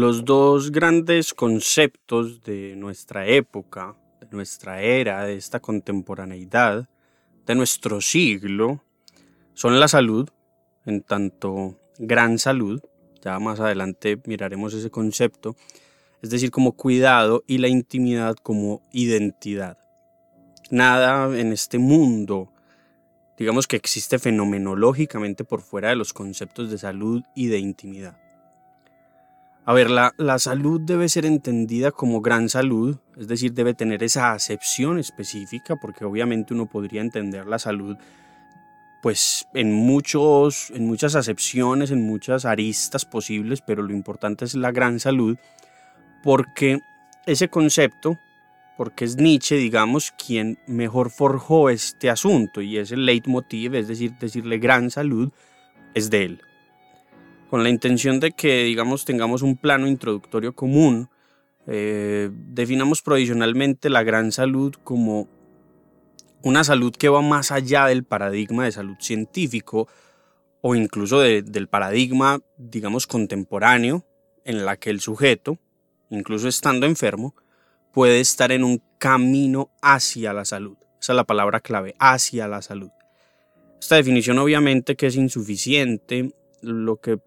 Los dos grandes conceptos de nuestra época, de nuestra era, de esta contemporaneidad, de nuestro siglo, son la salud, en tanto gran salud, ya más adelante miraremos ese concepto, es decir, como cuidado y la intimidad como identidad. Nada en este mundo, digamos que existe fenomenológicamente por fuera de los conceptos de salud y de intimidad. A ver, la, salud debe ser entendida como gran salud, es decir, debe tener esa acepción específica, porque obviamente uno podría entender la salud pues en, muchos, en muchas acepciones, en muchas aristas posibles, pero lo importante es la gran salud, porque ese concepto, porque es Nietzsche, digamos, quien mejor forjó este asunto, y es el leitmotiv, es decir, decirle gran salud, es de él con la intención de que, digamos, tengamos un plano introductorio común, eh, definamos provisionalmente la gran salud como una salud que va más allá del paradigma de salud científico o incluso del paradigma, digamos, contemporáneo en la que el sujeto, incluso estando enfermo, puede estar en un camino hacia la salud. Esa es la palabra clave, hacia la salud. Esta definición obviamente que es insuficiente, lo que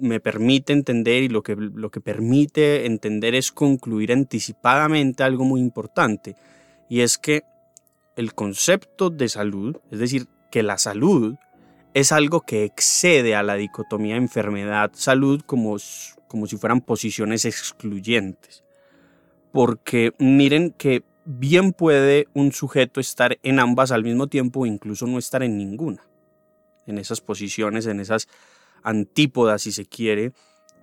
me permite entender y lo que, lo que permite entender es concluir anticipadamente algo muy importante. Y es que el concepto de salud, es decir, que la salud es algo que excede a la dicotomía enfermedad-salud como, como si fueran posiciones excluyentes. Porque miren que bien puede un sujeto estar en ambas al mismo tiempo o incluso no estar en ninguna. En esas posiciones, en esas antípoda, si se quiere,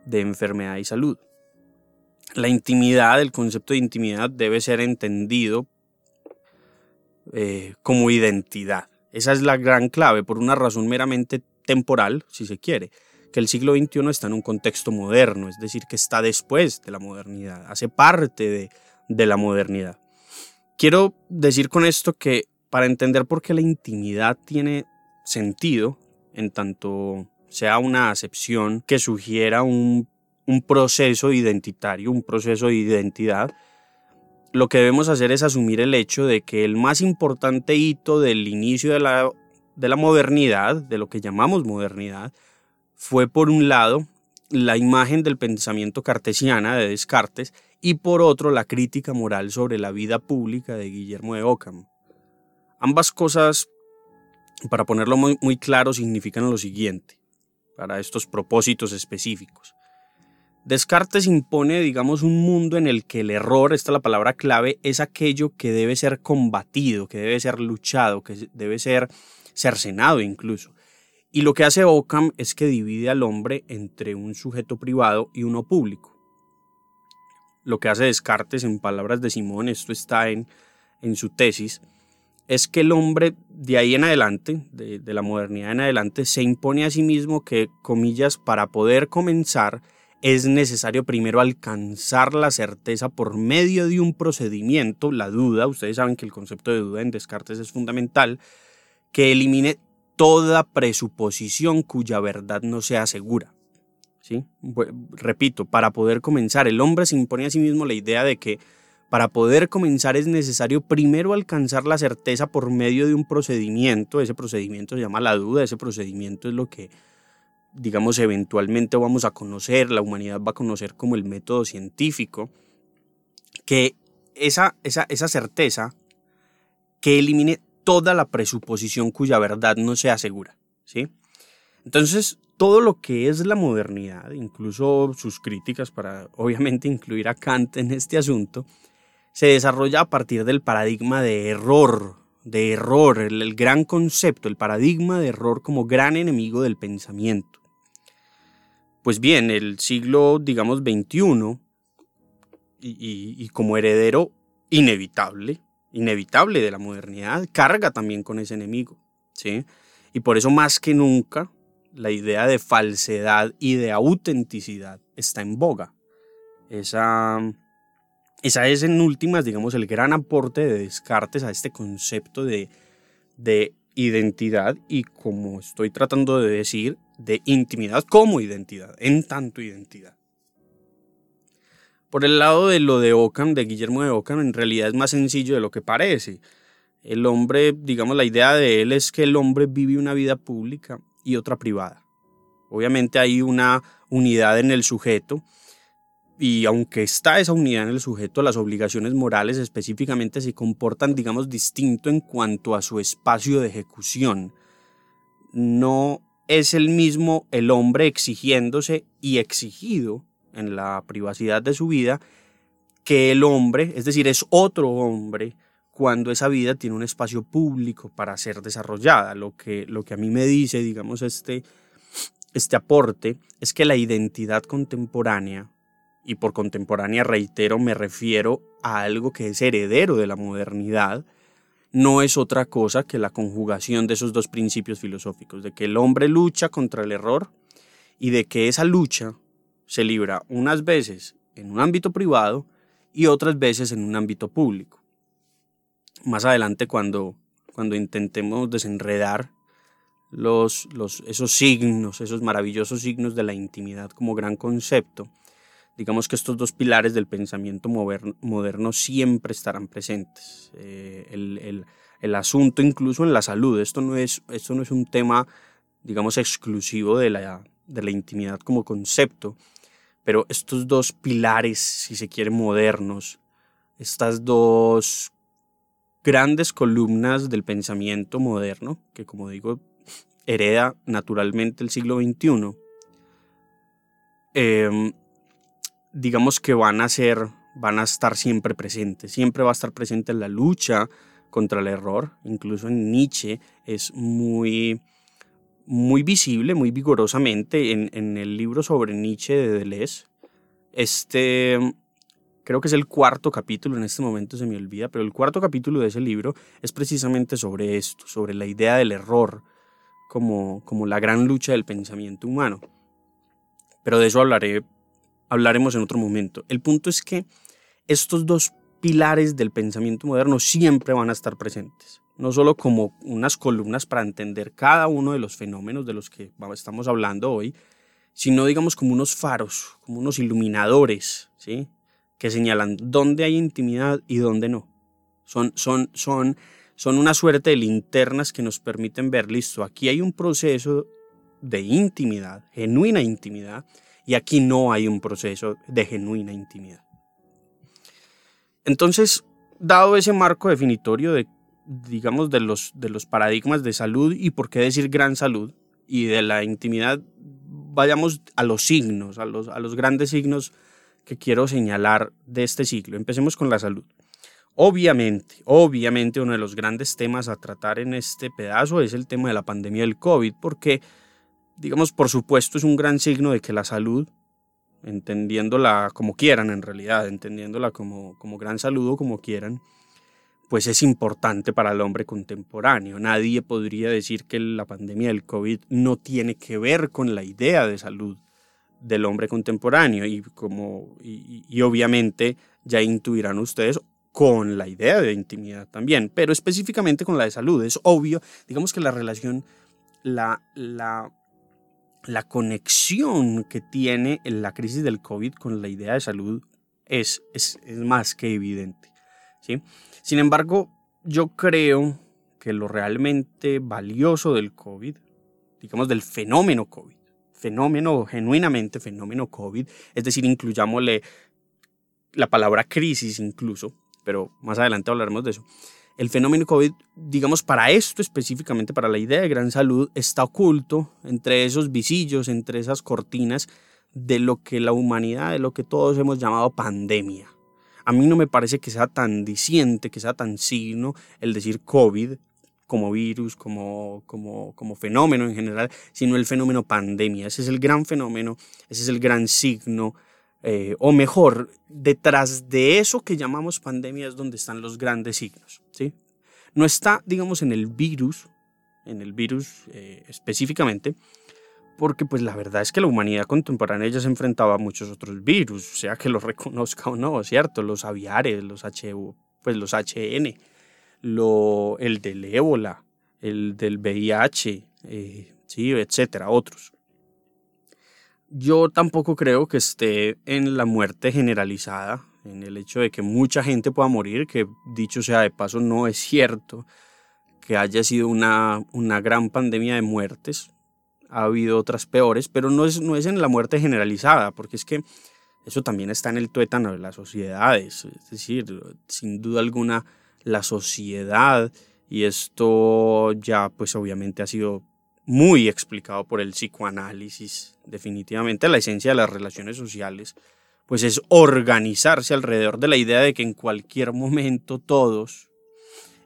de enfermedad y salud. La intimidad, el concepto de intimidad debe ser entendido eh, como identidad. Esa es la gran clave, por una razón meramente temporal, si se quiere, que el siglo XXI está en un contexto moderno, es decir, que está después de la modernidad, hace parte de, de la modernidad. Quiero decir con esto que para entender por qué la intimidad tiene sentido, en tanto sea una acepción que sugiera un, proceso identitario, un proceso de identidad, lo que debemos hacer es asumir el hecho de que el más importante hito del inicio de la, de la modernidad, de lo que llamamos modernidad, fue por un lado la imagen del pensamiento cartesiana de Descartes y por otro la crítica moral sobre la vida pública de Guillermo de Ockham. Ambas cosas, para ponerlo muy claro, significan lo siguiente para estos propósitos específicos. Descartes impone, digamos, un mundo en el que el error, esta es la palabra clave, es aquello que debe ser combatido, que debe ser luchado, que debe ser cercenado incluso. Y lo que hace Ockham es que divide al hombre entre un sujeto privado y uno público. Lo que hace Descartes, en palabras de Simón, esto está en, en su tesis, es que el hombre de ahí en adelante, de, la modernidad en adelante, se impone a sí mismo que, comillas, para poder comenzar es necesario primero alcanzar la certeza por medio de un procedimiento, la duda, ustedes saben que el concepto de duda en Descartes es fundamental, que elimine toda presuposición cuya verdad no sea segura. ¿Sí? Repito, para poder comenzar, el hombre se impone a sí mismo la idea de que para poder comenzar es necesario primero alcanzar la certeza por medio de un procedimiento. Ese procedimiento se llama la duda, ese procedimiento es lo que, digamos, eventualmente vamos a conocer, la humanidad va a conocer como el método científico, que esa, esa, esa certeza que elimine toda la presuposición cuya verdad no sea segura. ¿sí? Entonces, todo lo que es la modernidad, incluso sus críticas para obviamente incluir a Kant en este asunto, se desarrolla a partir del paradigma de error, de error, el, gran concepto, el paradigma de error como gran enemigo del pensamiento. Pues bien, el siglo, digamos, XXI, y, como heredero inevitable, inevitable de la modernidad, carga también con ese enemigo. ¿sí? Y por eso más que nunca la idea de falsedad y de autenticidad está en boga. Esa esa es en últimas, digamos, el gran aporte de Descartes a este concepto de, de identidad y como estoy tratando de decir, de intimidad como identidad, en tanto identidad. Por el lado de lo de Ockham, de Guillermo de Ockham, en realidad es más sencillo de lo que parece. El hombre, digamos, la idea de él es que el hombre vive una vida pública y otra privada. Obviamente hay una unidad en el sujeto y aunque está esa unidad en el sujeto, las obligaciones morales específicamente se comportan, digamos, distinto en cuanto a su espacio de ejecución. No es el mismo el hombre exigiéndose y exigido en la privacidad de su vida que el hombre, es decir, es otro hombre cuando esa vida tiene un espacio público para ser desarrollada. Lo que, lo que a mí me dice, digamos, este, este aporte es que la identidad contemporánea, y por contemporánea reitero, me refiero a algo que es heredero de la modernidad, no es otra cosa que la conjugación de esos dos principios filosóficos, de que el hombre lucha contra el error y de que esa lucha se libra unas veces en un ámbito privado y otras veces en un ámbito público. Más adelante cuando, cuando intentemos desenredar los, los, esos signos, esos maravillosos signos de la intimidad como gran concepto, digamos que estos dos pilares del pensamiento moderno, siempre estarán presentes. Eh, el, el, asunto incluso en la salud, esto no es, esto no es un tema, digamos, exclusivo de la, de la intimidad como concepto, pero estos dos pilares, si se quiere, modernos, estas dos grandes columnas del pensamiento moderno, que como digo, hereda naturalmente el siglo XXI, digamos que van a ser, van a estar siempre presentes, siempre va a estar presente la lucha contra el error, incluso en Nietzsche es muy muy visible, muy vigorosamente en, en el libro sobre Nietzsche de Deleuze. Este, creo que es el cuarto capítulo, en este momento se me olvida, pero el cuarto capítulo de ese libro es precisamente sobre esto, sobre la idea del error como, como la gran lucha del pensamiento humano. Pero de eso hablaré, hablaremos en otro momento. El punto es que estos dos pilares del pensamiento moderno siempre van a estar presentes no solo como unas columnas para entender cada uno de los fenómenos de los que estamos hablando hoy, sino digamos como unos faros, como unos iluminadores, ¿sí? que señalan dónde hay intimidad y dónde no. Son, son, son, son una suerte de linternas que nos permiten ver, listo, aquí hay un proceso de intimidad, genuina intimidad, y aquí no hay un proceso de genuina intimidad. Entonces, dado ese marco definitorio de digamos, de los, de los paradigmas de salud y por qué decir gran salud y de la intimidad, vayamos a los signos, a los, a los grandes signos que quiero señalar de este ciclo. Empecemos con la salud. Obviamente, obviamente uno de los grandes temas a tratar en este pedazo es el tema de la pandemia del COVID, porque, digamos, por supuesto es un gran signo de que la salud, entendiéndola como quieran en realidad, entendiéndola como, como gran salud o como quieran, pues es importante para el hombre contemporáneo. Nadie podría decir que la pandemia del COVID no tiene que ver con la idea de salud del hombre contemporáneo y como y, obviamente ya intuirán ustedes con la idea de intimidad también, pero específicamente con la de salud. Es obvio, digamos que la relación, la, la, la conexión que tiene la crisis del COVID con la idea de salud es, es, es más que evidente. ¿sí? Sin embargo, yo creo que lo realmente valioso del COVID, digamos del fenómeno COVID, fenómeno, genuinamente fenómeno COVID, es decir, incluyámosle la palabra crisis incluso, pero más adelante hablaremos de eso. El fenómeno COVID, digamos, para esto específicamente, para la idea de gran salud, está oculto entre esos visillos, entre esas cortinas de lo que la humanidad, de lo que todos hemos llamado pandemia a mí no me parece que sea tan diciente, que sea tan signo el decir COVID como virus, como, como, como fenómeno en general, sino el fenómeno pandemia. Ese es el gran fenómeno, ese es el gran signo, eh, o mejor, detrás de eso que llamamos pandemia es donde están los grandes signos. ¿sí? No está, digamos, en el virus, en el virus eh, específicamente, porque pues la verdad es que la humanidad contemporánea ya se enfrentaba a muchos otros virus, sea que los reconozca o no, ¿cierto? Los aviares, los H, pues los HN, lo, el del ébola, el del VIH, eh, sí, etcétera, otros. Yo tampoco creo que esté en la muerte generalizada, en el hecho de que mucha gente pueda morir, que dicho sea de paso no es cierto que haya sido una, una gran pandemia de muertes. Ha habido otras peores, pero no es, no es en la muerte generalizada, porque es que eso también está en el tuétano de las sociedades. Es decir, sin duda alguna, la sociedad, y esto ya pues obviamente ha sido muy explicado por el psicoanálisis, definitivamente la esencia de las relaciones sociales, pues es organizarse alrededor de la idea de que en cualquier momento todos,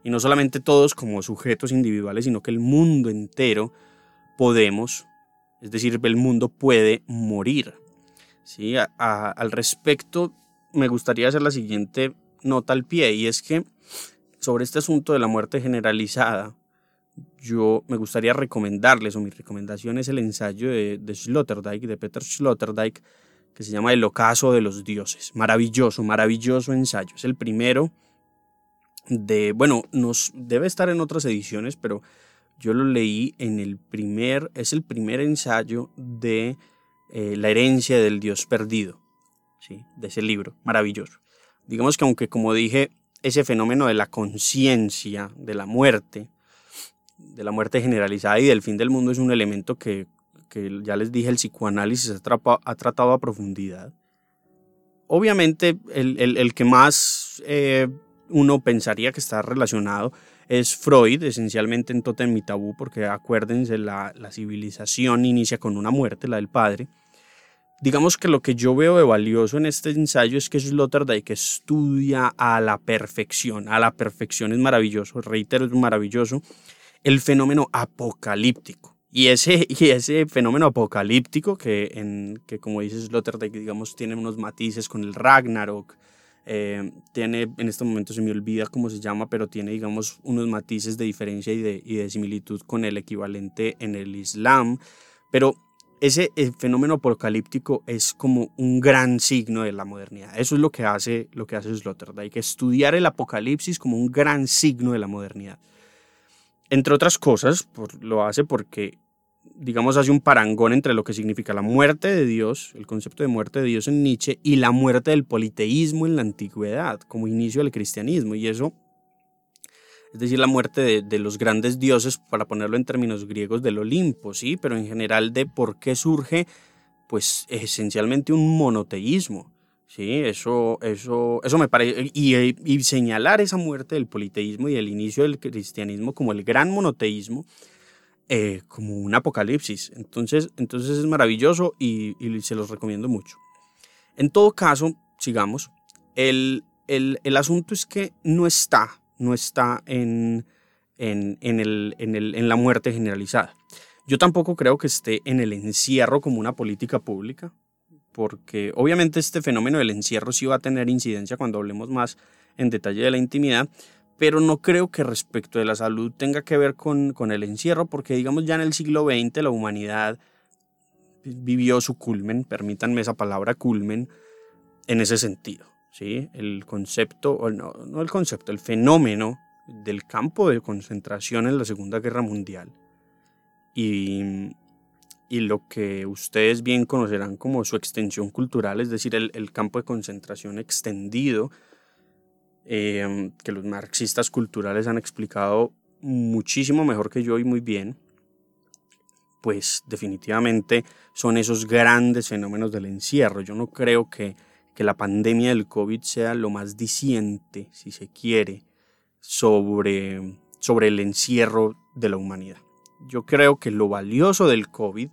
y no solamente todos como sujetos individuales, sino que el mundo entero podemos, es decir, el mundo puede morir. ¿Sí? al respecto, me gustaría hacer la siguiente nota al pie, y es que sobre este asunto de la muerte generalizada, yo me gustaría recomendarles, o mi recomendación es el ensayo de, de Sloterdijk, de Peter Sloterdijk, que se llama El ocaso de los dioses. Maravilloso, maravilloso ensayo. Es el primero de, bueno, nos debe estar en otras ediciones, pero yo lo leí en el primer, es el primer ensayo de eh, La herencia del dios perdido, ¿sí? de ese libro, maravilloso. Digamos que aunque como dije, ese fenómeno de la conciencia, de la muerte, de la muerte generalizada y del fin del mundo es un elemento que, que ya les dije, el psicoanálisis ha, tratado a profundidad. Obviamente, el, el, que más eh, uno pensaría que está relacionado es Freud, esencialmente en Totem y Tabú, porque acuérdense, la, la civilización inicia con una muerte, la del padre. Digamos que lo que yo veo de valioso en este ensayo es que Sloterdijk estudia a la perfección. A la perfección es maravilloso, reitero, es maravilloso el fenómeno apocalíptico. Y ese, y ese fenómeno apocalíptico que, en, que como dice Sloterdijk, digamos, tiene unos matices con el Ragnarok, eh, tiene, en este momento se me olvida cómo se llama, pero tiene, digamos, unos matices de diferencia y de, y de similitud con el equivalente en el Islam. Pero ese fenómeno apocalíptico es como un gran signo de la modernidad. Eso es lo que hace, lo que hace Sloterdijk, estudiar el apocalipsis como un gran signo de la modernidad. Entre otras cosas, lo hace porque, digamos, hace un parangón entre lo que significa la muerte de Dios, el concepto de muerte de Dios en Nietzsche, y la muerte del politeísmo en la antigüedad, como inicio del cristianismo. Y eso, es decir, la muerte de, los grandes dioses, para ponerlo en términos griegos, del Olimpo, ¿sí? Pero en general de por qué surge, pues, esencialmente un monoteísmo. Sí, eso, eso, eso me parece. Y, señalar esa muerte del politeísmo y el inicio del cristianismo como el gran monoteísmo, eh, como un apocalipsis. Entonces, entonces es maravilloso y, se los recomiendo mucho. En todo caso, sigamos. El, el, el asunto es que no está, no está en, en, en, el, en, el, en la muerte generalizada. Yo tampoco creo que esté en el encierro como una política pública porque obviamente este fenómeno del encierro sí va a tener incidencia cuando hablemos más en detalle de la intimidad, pero no creo que respecto de la salud tenga que ver con, con el encierro, porque digamos ya en el siglo XX la humanidad vivió su culmen, permítanme esa palabra culmen, en ese sentido. ¿sí? El concepto, o no, no el concepto, el fenómeno del campo de concentración en la Segunda Guerra Mundial y, y lo que ustedes bien conocerán como su extensión cultural, es decir, el, campo de concentración extendido, em, que los marxistas culturales han explicado muchísimo mejor que yo y muy bien, pues definitivamente son esos grandes fenómenos del encierro. Yo no creo que, que la pandemia del COVID sea lo más diciente, si se quiere, sobre, sobre el encierro de la humanidad. Yo creo que lo valioso del COVID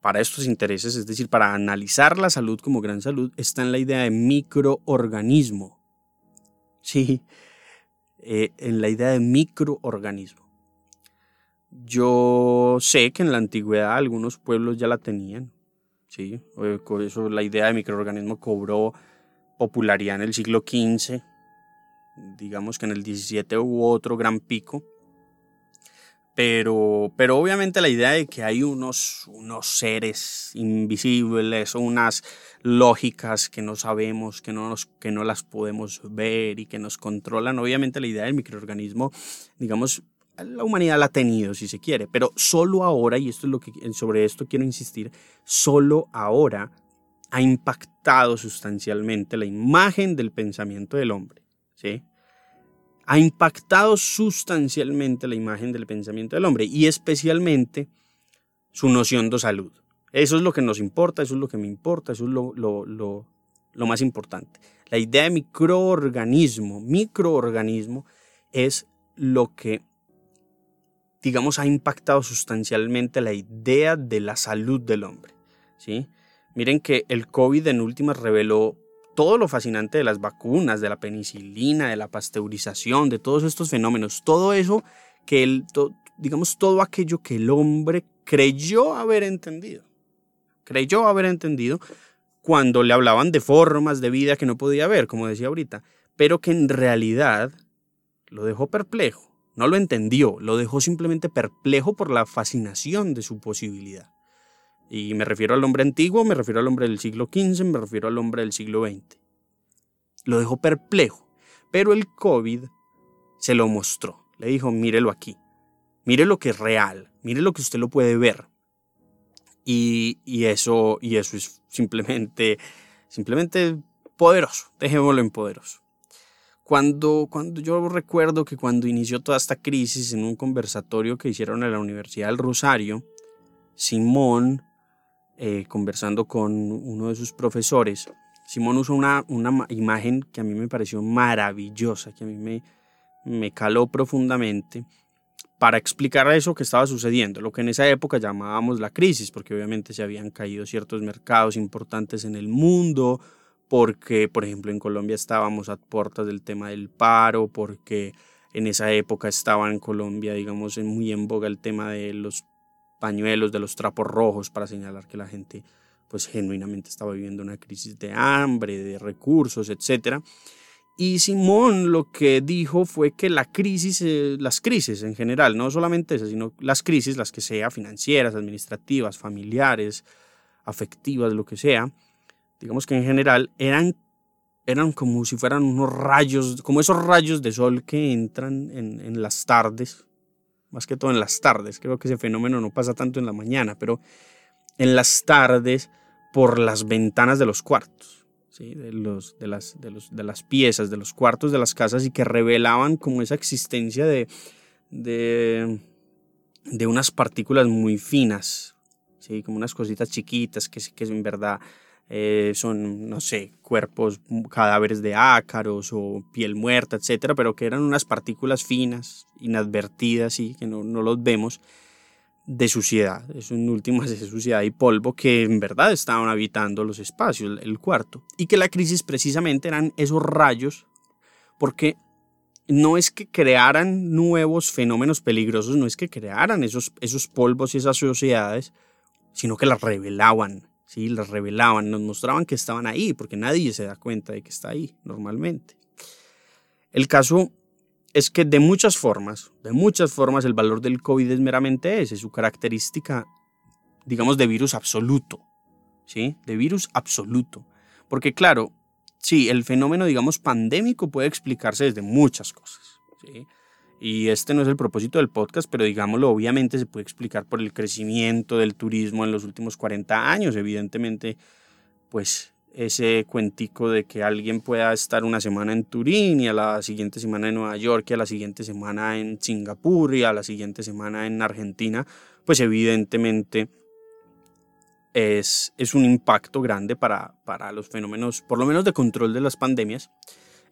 para estos intereses, es decir, para analizar la salud como gran salud, está en la idea de microorganismo. Sí, eh, en la idea de microorganismo. Yo sé que en la antigüedad algunos pueblos ya la tenían. Sí, por eso la idea de microorganismo cobró popularidad en el siglo XV. Digamos que en el XVII hubo otro gran pico pero, pero obviamente la idea de que hay unos, unos seres invisibles o unas lógicas que no sabemos, que no, nos, que no las podemos ver y que nos controlan, obviamente la idea del microorganismo, digamos, la humanidad la ha tenido, si se quiere, pero solo ahora, y esto es lo que sobre esto quiero insistir, solo ahora ha impactado sustancialmente la imagen del pensamiento del hombre, ¿sí? Ha impactado sustancialmente la imagen del pensamiento del hombre y especialmente su noción de salud. Eso es lo que nos importa, eso es lo que me importa, eso es lo, más importante. La idea de microorganismo, microorganismo es lo que digamos, ha impactado sustancialmente la idea de la salud del hombre. ¿sí? Miren que el COVID en últimas reveló todo lo fascinante de las vacunas, de la penicilina, de la pasteurización, de todos estos fenómenos, todo eso que el, digamos, todo aquello que el hombre creyó haber entendido, creyó haber entendido cuando le hablaban de formas de vida que no podía ver, como decía ahorita, pero que en realidad lo dejó perplejo no lo entendió, lo dejó simplemente perplejo por la fascinación de su posibilidad. Y me refiero al hombre antiguo, me refiero al hombre del siglo XV, me refiero al hombre del siglo XX. Lo dejó perplejo, pero el COVID se lo mostró. Le dijo, mírelo aquí, mire lo que es real, mire lo que usted lo puede ver. Y, y, eso, y eso es simplemente, simplemente poderoso, dejémoslo en poderoso. Cuando, cuando yo recuerdo que cuando inició toda esta crisis en un conversatorio que hicieron en la Universidad del Rosario, Simón, eh, conversando con uno de sus profesores, Simón usó una, una imagen que a mí me pareció maravillosa, que a mí me, me caló profundamente para explicar eso que estaba sucediendo, lo que en esa época llamábamos la crisis, porque obviamente se habían caído ciertos mercados importantes en el mundo, porque, por ejemplo, en Colombia estábamos a puertas del tema del paro, porque en esa época estaba en Colombia, digamos, muy en boga el tema de los pañuelos, de los trapos rojos, para señalar que la gente, pues, genuinamente estaba viviendo una crisis de hambre, de recursos, etc. Y Simón lo que dijo fue que la crisis, eh, las crisis en general, no solamente esas, sino las crisis, las que sea, financieras, administrativas, familiares, afectivas, lo que sea, digamos que en general, eran, eran como si fueran unos rayos, como esos rayos de sol que entran en, en las tardes, más que todo en las tardes. Creo que ese fenómeno no pasa tanto en la mañana, pero en las tardes por las ventanas de los cuartos. ¿sí? De, los, de, las, de, los, de las piezas, de los cuartos de las casas y que revelaban como esa existencia de, de, de unas partículas muy finas, ¿sí? como unas cositas chiquitas que, que en verdad eh, son, no sé, cuerpos, mm, cadáveres de ácaros o piel muerta, etcétera, pero que eran unas partículas finas, inadvertidas y que no, no los vemos de suciedad, es un último de suciedad y polvo que en verdad estaban habitando los espacios, el cuarto, y que la crisis precisamente eran esos rayos, porque no es que crearan nuevos fenómenos peligrosos, no es que crearan esos, esos polvos y esas suciedades, sino que las revelaban, ¿sí? Las revelaban, nos mostraban que estaban ahí, porque nadie se da cuenta de que está ahí normalmente. El caso es que de muchas formas, de muchas formas, el valor del COVID es meramente ese, su característica, digamos, de virus absoluto, ¿sí? De virus absoluto. Porque claro, sí, el fenómeno, digamos, pandémico puede explicarse desde muchas cosas, ¿sí? Y este no es el propósito del podcast, pero digámoslo, obviamente se puede explicar por el crecimiento del turismo en los últimos 40 años. Evidentemente, pues ese cuentico de que alguien pueda estar una semana en Turín y a la siguiente semana en Nueva York y a la siguiente semana en Singapur y a la siguiente semana en Argentina, pues evidentemente es, es un impacto grande para, para los fenómenos, por lo menos de control de las pandemias.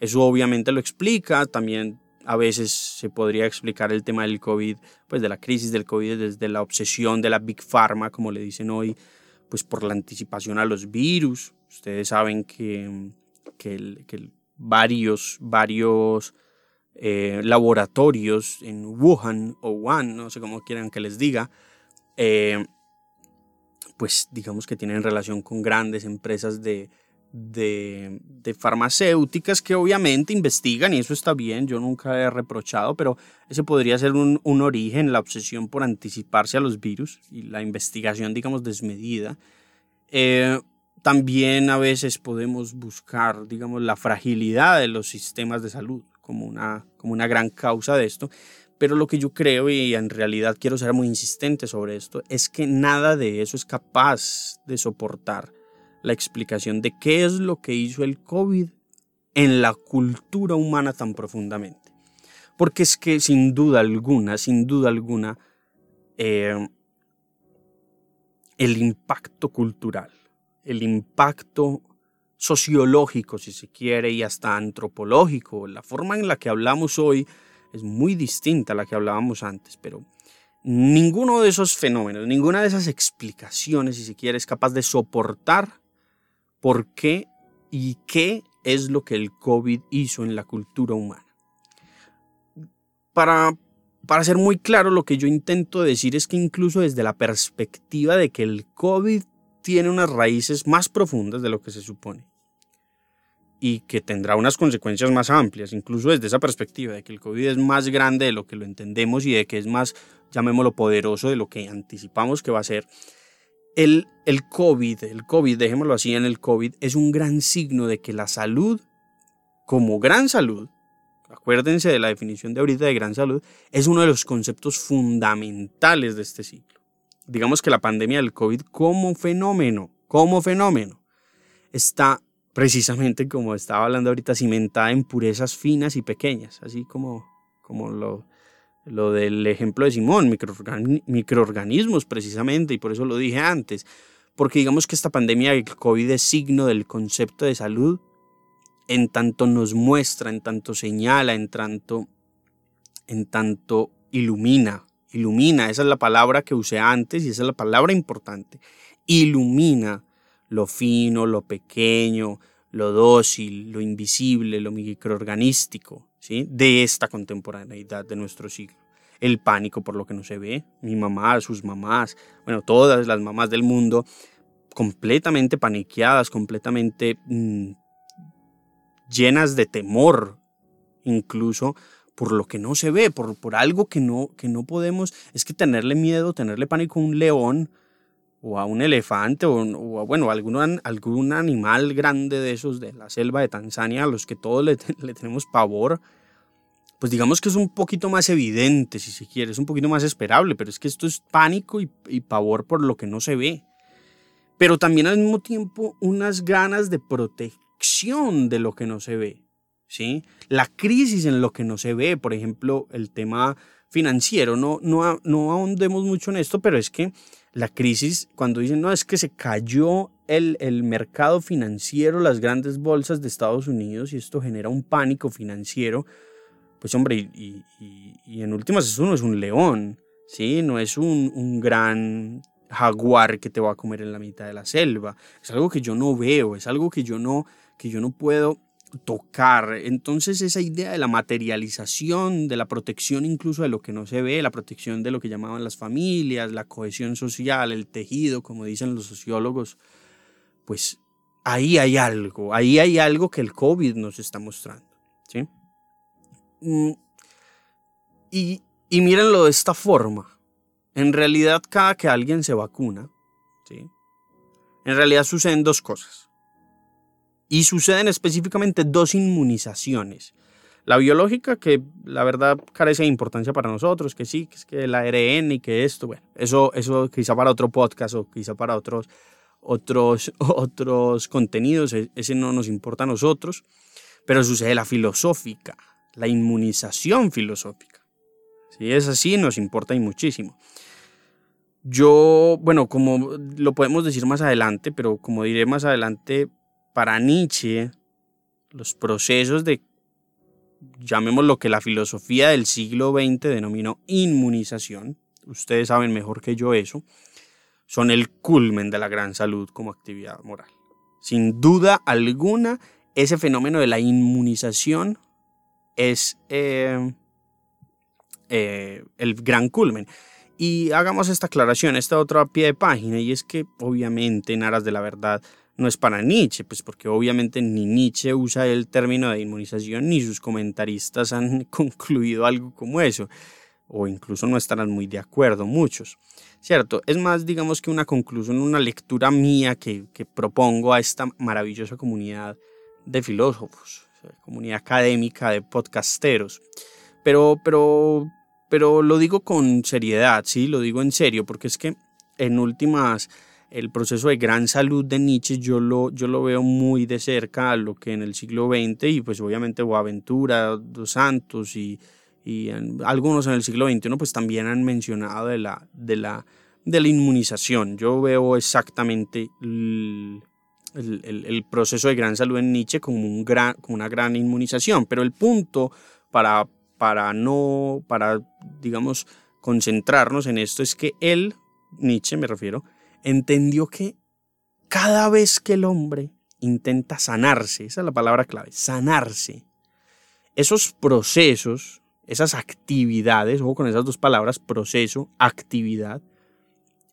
Eso obviamente lo explica, también a veces se podría explicar el tema del COVID, pues de la crisis del COVID desde la obsesión de la Big Pharma, como le dicen hoy, pues por la anticipación a los virus. Ustedes saben que, que, varios, varios eh, laboratorios en Wuhan o Wuhan, no sé cómo quieran que les diga, eh, pues digamos que tienen relación con grandes empresas de, de, farmacéuticas que obviamente investigan y eso está bien, yo nunca he reprochado, pero ese podría ser un, origen, la obsesión por anticiparse a los virus y la investigación, digamos, desmedida. Eh, también a veces podemos buscar, digamos, la fragilidad de los sistemas de salud como una, como una gran causa de esto, Pero lo que yo creo, y en realidad quiero ser muy insistente sobre esto, es que nada de eso es capaz de soportar la explicación de qué es lo que hizo el COVID en la cultura humana tan profundamente. Porque es que sin duda alguna, sin duda alguna, eh, el impacto cultural, el impacto sociológico, si se quiere, y hasta antropológico, la forma en la que hablamos hoy es muy distinta a la que hablábamos antes, pero ninguno de esos fenómenos, ninguna de esas explicaciones, si se quiere, es capaz de soportar por qué y qué es lo que el COVID hizo en la cultura humana. Para, para ser muy claro, lo que yo intento decir es que incluso desde la perspectiva de que el COVID tiene unas raíces más profundas de lo que se supone y que tendrá unas consecuencias más amplias, incluso desde esa perspectiva de que el COVID es más grande de lo que lo entendemos y de que es más, llamémoslo, poderoso de lo que anticipamos que va a ser. El, el COVID, el COVID, dejémoslo así en el COVID, es un gran signo de que la salud, como gran salud, acuérdense de la definición de ahorita de gran salud, es uno de los conceptos fundamentales de este siglo. Digamos que la pandemia del COVID como fenómeno, como fenómeno, está precisamente como estaba hablando ahorita, cimentada en purezas finas y pequeñas, así como, como lo, lo del ejemplo de Simón, microorganismos precisamente, y por eso lo dije antes, porque digamos que esta pandemia del COVID es signo del concepto de salud, en tanto nos muestra, en tanto señala, en tanto, en tanto ilumina, ilumina, esa es la palabra que usé antes y esa es la palabra importante, ilumina lo fino, lo pequeño, lo dócil, lo invisible, lo microorganístico, de esta contemporaneidad de nuestro siglo. El pánico por lo que no se ve, mi mamá, sus mamás, bueno, todas las mamás del mundo, completamente paniqueadas, completamente mm, llenas de temor, incluso por lo que no se ve, por, por algo que no, que no podemos, es que tenerle miedo, tenerle pánico a un león, o a un elefante o, a, bueno, algún, animal grande de esos de la selva de Tanzania a los que todos le, tenemos pavor, pues digamos que es un poquito más evidente, si se quiere, es un poquito más esperable, pero es que esto es pánico y, y pavor por lo que no se ve. Pero también al mismo tiempo unas ganas de protección de lo que no se ve. ¿sí? La crisis en lo que no se ve, por ejemplo, el tema financiero, no, no, no ahondemos mucho en esto, pero es que la crisis, cuando dicen, no, es que se cayó el, el, mercado financiero, las grandes bolsas de Estados Unidos y esto genera un pánico financiero, pues hombre, y, en últimas eso no es un león, ¿sí? No es un, un gran jaguar que te va a comer en la mitad de la selva, es algo que yo no veo, es algo que yo no, que yo no puedo tocar. Entonces esa idea de la materialización, de la protección incluso de lo que no se ve, la protección de lo que llamaban las familias, la cohesión social, el tejido, como dicen los sociólogos, pues ahí hay algo, ahí hay algo que el COVID nos está mostrando. ¿sí? Mm, y, y mírenlo de esta forma. En realidad cada que alguien se vacuna, ¿sí? en realidad suceden dos cosas y suceden específicamente dos inmunizaciones. La biológica, que la verdad carece de importancia para nosotros, que sí, que es que el ARN y que esto, bueno, eso, eso quizá para otro podcast o quizá para otros, otros, otros contenidos, e, ese no nos importa a nosotros, pero sucede la filosófica, la inmunización filosófica. Si es así, nos importa y muchísimo. Yo, bueno, como lo podemos decir más adelante, pero como diré más adelante, para Nietzsche, los procesos de, llamémoslo lo que la filosofía del siglo XX denominó inmunización, ustedes saben mejor que yo eso, son el culmen de la gran salud como actividad moral. Sin duda alguna, ese fenómeno de la inmunización es eh, eh, el gran culmen. Y hagamos esta aclaración, esta otra pie de página, y es que obviamente en aras de la verdad, no es para Nietzsche, pues porque obviamente ni Nietzsche usa el término de inmunización ni sus comentaristas han concluido algo como eso, o incluso no estarán muy de acuerdo muchos. ¿Cierto? Es más, digamos que una conclusión, una lectura mía que, propongo a esta maravillosa comunidad de filósofos, comunidad académica de podcasteros. Pero, pero pero lo digo con seriedad, sí, lo digo en serio, porque es que en últimas el proceso de gran salud de Nietzsche yo lo, yo lo veo muy de cerca a lo que en el siglo XX y pues obviamente Boaventura, Dos Santos y, y algunos en el siglo XXI pues también han mencionado de la, de la, de la inmunización. Yo veo exactamente el, el, proceso de gran salud en Nietzsche como, un gran, como una gran inmunización, pero el punto para, para no, para digamos, concentrarnos en esto es que él, Nietzsche me refiero, entendió que cada vez que el hombre intenta sanarse, esa es la palabra clave, sanarse, esos procesos, esas actividades, ojo con esas dos palabras, proceso, actividad,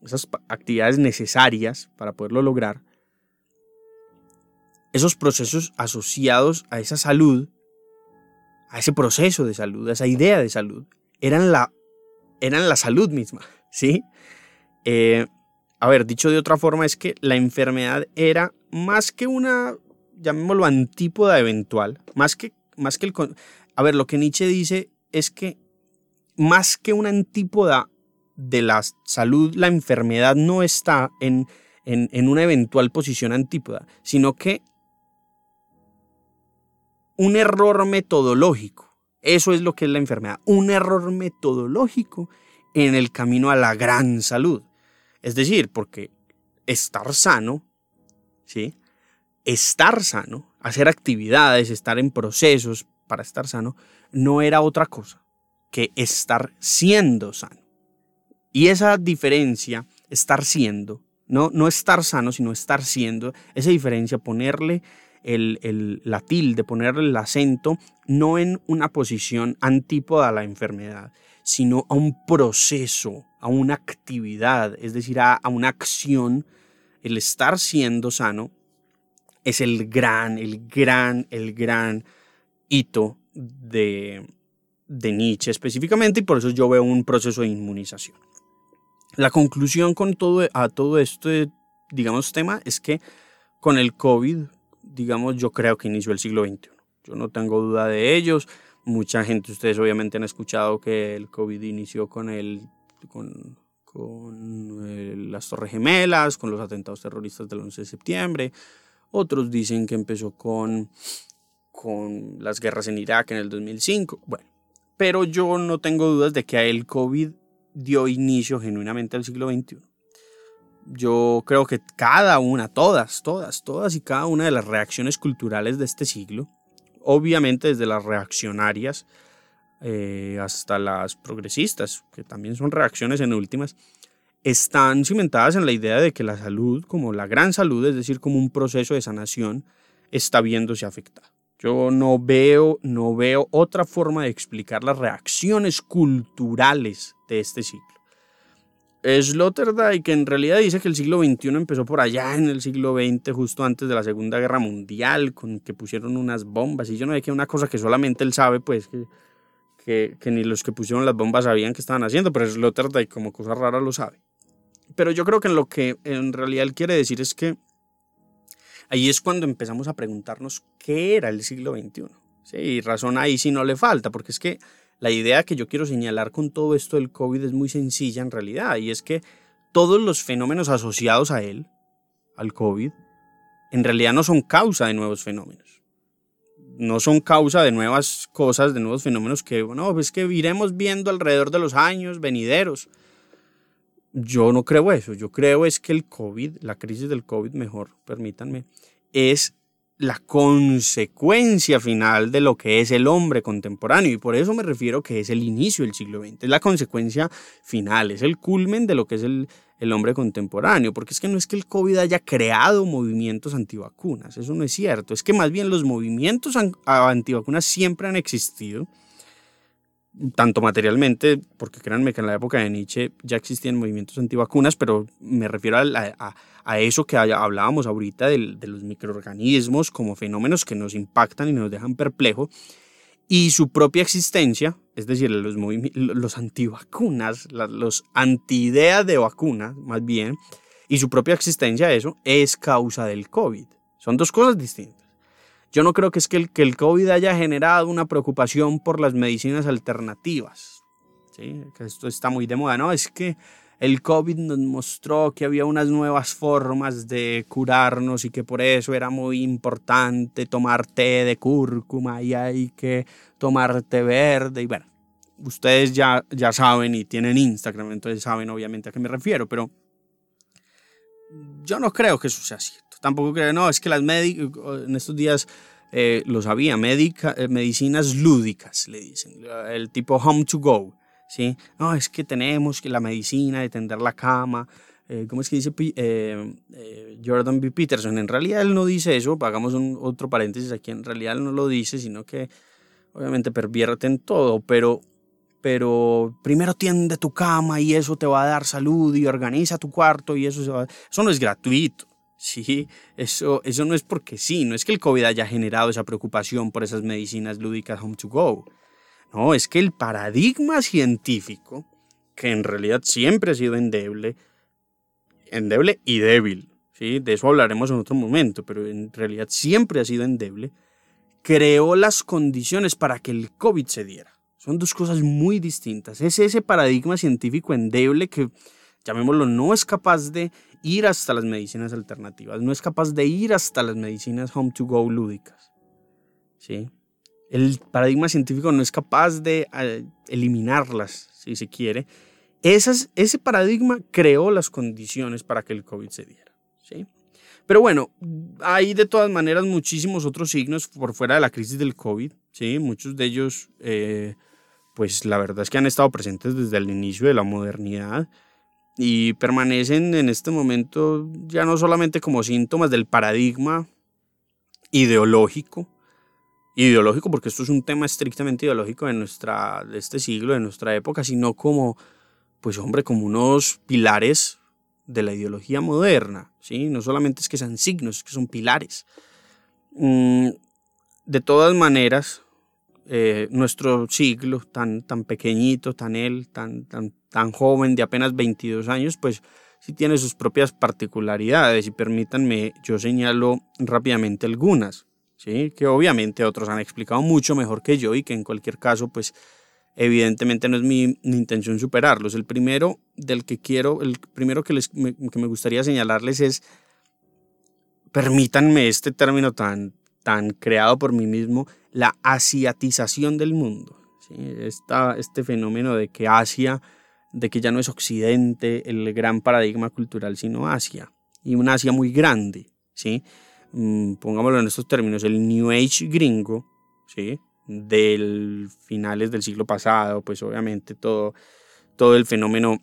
esas actividades necesarias para poderlo lograr, esos procesos asociados a esa salud, a ese proceso de salud, a esa idea de salud, eran la, eran la salud misma, ¿sí? Eh, a ver, dicho de otra forma, es que la enfermedad era más que una, llamémoslo antípoda eventual, más que, más que el... A ver, lo que Nietzsche dice es que más que una antípoda de la salud, la enfermedad no está en, en, en una eventual posición antípoda, sino que un error metodológico, eso es lo que es la enfermedad, un error metodológico en el camino a la gran salud. Es decir, porque estar sano, ¿sí? Estar sano, hacer actividades, estar en procesos para estar sano, no era otra cosa que estar siendo sano. Y esa diferencia, estar siendo, no, no estar sano, sino estar siendo, esa diferencia, ponerle el, el, la tilde, ponerle el acento, no en una posición antípoda a la enfermedad, sino a un proceso, a una actividad, es decir, a, una acción, el estar siendo sano es el gran, el gran, el gran hito de, de Nietzsche específicamente y por eso yo veo un proceso de inmunización. La conclusión con todo, a todo este, digamos, tema es que con el COVID, digamos, yo creo que inició el siglo XXI. Yo no tengo duda de ellos. Mucha gente, ustedes obviamente han escuchado que el COVID inició con el con, con eh, las Torres Gemelas, con los atentados terroristas del 11 de septiembre. Otros dicen que empezó con, con las guerras en Irak en el 2005. Bueno, pero yo no tengo dudas de que el COVID dio inicio genuinamente al siglo XXI. Yo creo que cada una, todas, todas, todas y cada una de las reacciones culturales de este siglo, obviamente desde las reaccionarias, eh, hasta las progresistas, que también son reacciones en últimas, están cimentadas en la idea de que la salud, como la gran salud, es decir, como un proceso de sanación, está viéndose afectada. Yo no veo, no veo otra forma de explicar las reacciones culturales de este siglo. Sloterdijk, que en realidad dice que el siglo XXI empezó por allá en el siglo XX, justo antes de la Segunda Guerra Mundial, con que pusieron unas bombas, y yo no sé que una cosa que solamente él sabe, pues, que, ni los que pusieron las bombas sabían que estaban haciendo, pero Sloterdijk como cosa rara lo sabe. Pero yo creo que lo que en realidad él quiere decir es que ahí es cuando empezamos a preguntarnos qué era el siglo XXI. Y razón ahí sí no le falta, porque es que la idea que yo quiero señalar con todo esto del COVID es muy sencilla en realidad, y es que todos los fenómenos asociados a él, al COVID, en realidad no son causa de nuevos fenómenos no son causa de nuevas cosas, de nuevos fenómenos que, bueno, pues que iremos viendo alrededor de los años venideros. Yo no creo eso, yo creo es que el COVID, la crisis del COVID, mejor, permítanme, es la consecuencia final de lo que es el hombre contemporáneo. Y por eso me refiero que es el inicio del siglo XX, es la consecuencia final, es el culmen de lo que es el, el hombre contemporáneo, porque es que no es que el COVID haya creado movimientos antivacunas, eso no es cierto, es que más bien los movimientos antivacunas siempre han existido, tanto materialmente, porque créanme que en la época de Nietzsche ya existían movimientos antivacunas, pero me refiero a, a, eso que hablábamos ahorita de, de los microorganismos como fenómenos que nos impactan y nos dejan perplejos, y su propia existencia, es decir, los, los antivacunas, los antiideas de vacuna, más bien, y su propia existencia, eso, es causa del COVID. Son dos cosas distintas. Yo no creo que es que el, que el COVID haya generado una preocupación por las medicinas alternativas. ¿sí? que esto está muy de moda, ¿no? Es que el COVID nos mostró que había unas nuevas formas de curarnos y que por eso era muy importante tomar té de cúrcuma y hay que tomar té verde. Y bueno, ustedes ya, ya saben y tienen Instagram, entonces saben obviamente a qué me refiero, pero yo no creo que eso sea cierto. Tampoco creo, no, es que las médicas, en estos días eh, lo sabía, médica, eh, medicinas lúdicas, le dicen, el tipo home to go. ¿Sí? No, es que tenemos que la medicina de tender la cama. Eh, ¿Cómo es que dice eh, eh, Jordan B. Peterson? En realidad él no dice eso, hagamos un, otro paréntesis aquí, en realidad él no lo dice, sino que obviamente pervierten todo, pero, pero primero tiende tu cama y eso te va a dar salud y organiza tu cuarto y eso, se va, eso no es gratuito. Sí, eso, eso no es porque sí, no es que el COVID haya generado esa preocupación por esas medicinas lúdicas home to go. No, es que el paradigma científico, que en realidad siempre ha sido endeble, endeble y débil, de eso hablaremos en otro momento, pero en realidad siempre ha sido endeble, creó las condiciones para que el COVID se diera. Son dos cosas muy distintas. Es ese paradigma científico endeble que, llamémoslo, no es capaz de ir hasta las medicinas alternativas, no es capaz de ir hasta las medicinas home to go lúdicas. ¿Sí? El paradigma científico no es capaz de eh, eliminarlas, si se quiere. Esas, ese paradigma creó las condiciones para que el COVID se diera. ¿sí? Pero bueno, hay de todas maneras muchísimos otros signos por fuera de la crisis del COVID. ¿sí? Muchos de ellos, eh, pues la verdad es que han estado presentes desde el inicio de la modernidad y permanecen en este momento ya no solamente como síntomas del paradigma ideológico, ideológico, porque esto es un tema estrictamente ideológico de, nuestra, este siglo, de nuestra época, sino como, pues hombre, como unos pilares de la ideología moderna, ¿sí? No solamente es que sean signos, es que son pilares. Mm, de todas maneras, eh, nuestro siglo, tan, tan pequeñito, tan él, tan, tan, tan joven, de apenas 22 años, pues sí tiene sus propias particularidades y permítanme, yo señalo rápidamente algunas. Que obviamente otros han explicado mucho mejor que yo y que en cualquier caso, pues evidentemente no es mi, intención superarlos. El primero del que quiero, el primero que, les, me, que me gustaría señalarles es, permítanme este término tan, tan creado por mí mismo, la asiatización del mundo. ¿sí? este fenómeno de que Asia, de que ya no es Occidente el gran paradigma cultural, sino Asia, y una Asia muy grande. ¿sí? Mm, pongámoslo en estos términos, el New Age gringo, ¿sí? Del finales del siglo pasado, pues obviamente todo, todo el fenómeno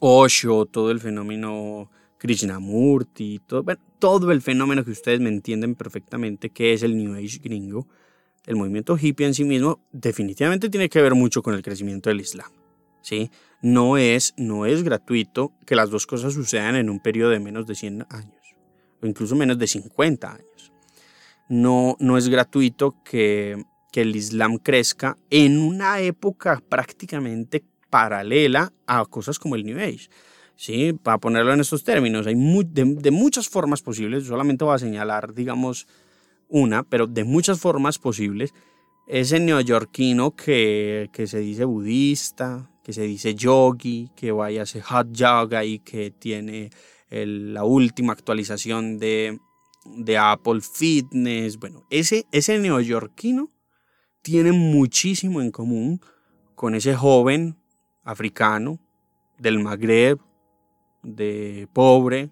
Osho, todo el fenómeno Krishnamurti, todo, todo el fenómeno que ustedes me entienden perfectamente que es el New Age gringo, el movimiento hippie en sí mismo definitivamente tiene que ver mucho con el crecimiento del Islam. ¿sí? No, es, no es gratuito que las dos cosas sucedan en un periodo de menos de 100 años o incluso menos de 50 años. No, no es gratuito que, que el Islam crezca en una época prácticamente paralela a cosas como el New Age. ¿sí? Para ponerlo en estos términos, hay de, muchas formas posibles, solamente voy a señalar, digamos, una, pero de muchas formas posibles, ese neoyorquino que, que se dice budista, que se dice yogi, que vaya a hacer hot yoga y que tiene la última actualización de, Apple Fitness. Bueno, ese, ese neoyorquino tiene muchísimo en común con ese joven africano del Magreb, de pobre,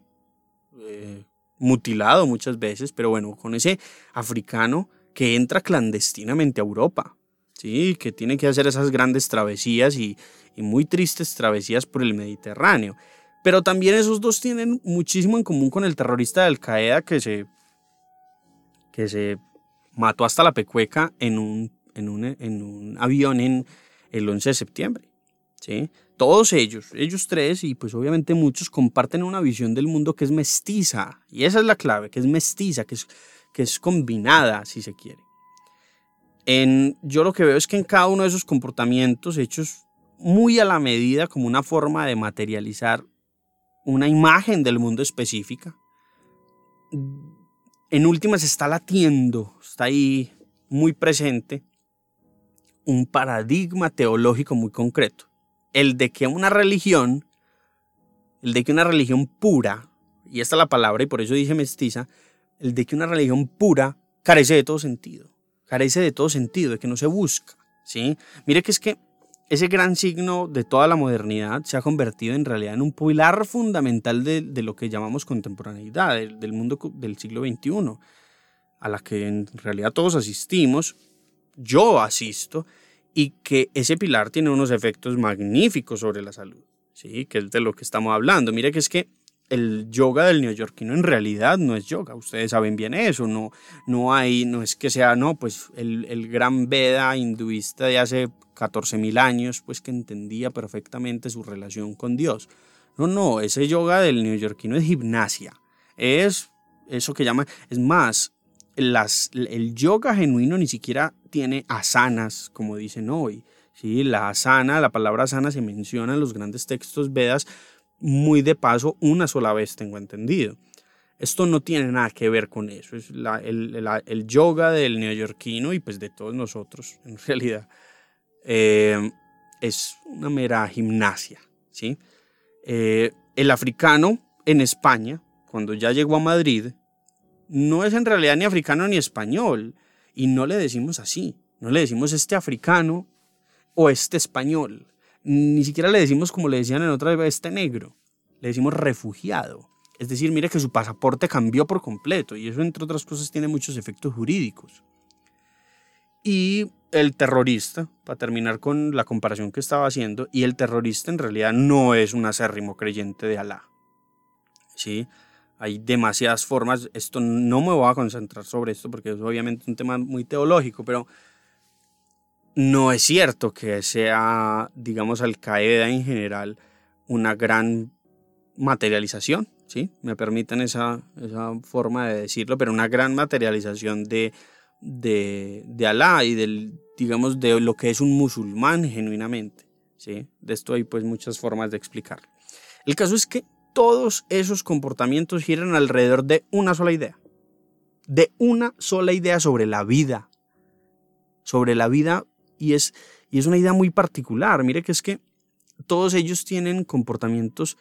eh, mutilado muchas veces, pero bueno, con ese africano que entra clandestinamente a Europa, ¿sí? que tiene que hacer esas grandes travesías y, y muy tristes travesías por el Mediterráneo. Pero también esos dos tienen muchísimo en común con el terrorista de Al Qaeda que se, que se mató hasta la pecueca en un, en un, en un avión en el 11 de septiembre. ¿sí? Todos ellos, ellos tres y pues obviamente muchos comparten una visión del mundo que es mestiza. Y esa es la clave, que es mestiza, que es, que es combinada, si se quiere. En, yo lo que veo es que en cada uno de esos comportamientos hechos muy a la medida como una forma de materializar una imagen del mundo específica. En últimas está latiendo, está ahí muy presente un paradigma teológico muy concreto, el de que una religión, el de que una religión pura, y esta es la palabra y por eso dije mestiza, el de que una religión pura carece de todo sentido, carece de todo sentido, de que no se busca, ¿sí? Mire que es que ese gran signo de toda la modernidad se ha convertido en realidad en un pilar fundamental de, lo que llamamos contemporaneidad, del, mundo del siglo XXI, a la que en realidad todos asistimos, yo asisto, y que ese pilar tiene unos efectos magníficos sobre la salud, ¿sí? que es de lo que estamos hablando. Mire que es que el yoga del neoyorquino en realidad no es yoga, ustedes saben bien eso, no, no hay, no es que sea, no, pues el, el gran Veda hinduista de hace 14.000 años, pues que entendía perfectamente su relación con Dios. No, no, ese yoga del neoyorquino es gimnasia, es eso que llama, es más, las, el yoga genuino ni siquiera tiene asanas, como dicen hoy. ¿sí? La asana, la palabra asana se menciona en los grandes textos Vedas muy de paso una sola vez, tengo entendido. Esto no tiene nada que ver con eso, es el, yoga del neoyorquino y pues de todos nosotros en realidad. Eh, es una mera gimnasia, ¿sí? Eh, el africano en España, cuando ya llegó a Madrid, no es en realidad ni africano ni español, y no le decimos así, no le decimos este africano o este español, ni siquiera le decimos como le decían en otra vez este negro, le decimos refugiado. Es decir, mire que su pasaporte cambió por completo y eso entre otras cosas tiene muchos efectos jurídicos. Y el terrorista, para terminar con la comparación que estaba haciendo, y el terrorista en realidad no es un acérrimo creyente de Alá. ¿Sí? Hay demasiadas formas, esto no me voy a concentrar sobre esto porque es obviamente un tema muy teológico, pero no es cierto que sea, digamos, Al Qaeda en general una gran materialización, ¿sí? Me permiten esa, esa forma de decirlo, pero una gran materialización de, de, de Alá y del, digamos, de lo que es un musulmán genuinamente, ¿sí? De esto hay pues muchas formas de explicarlo. El caso es que todos esos comportamientos giran alrededor de una sola idea, de una sola idea sobre la vida, sobre la vida y es, y es una idea muy particular. Mire que es que todos ellos tienen comportamientos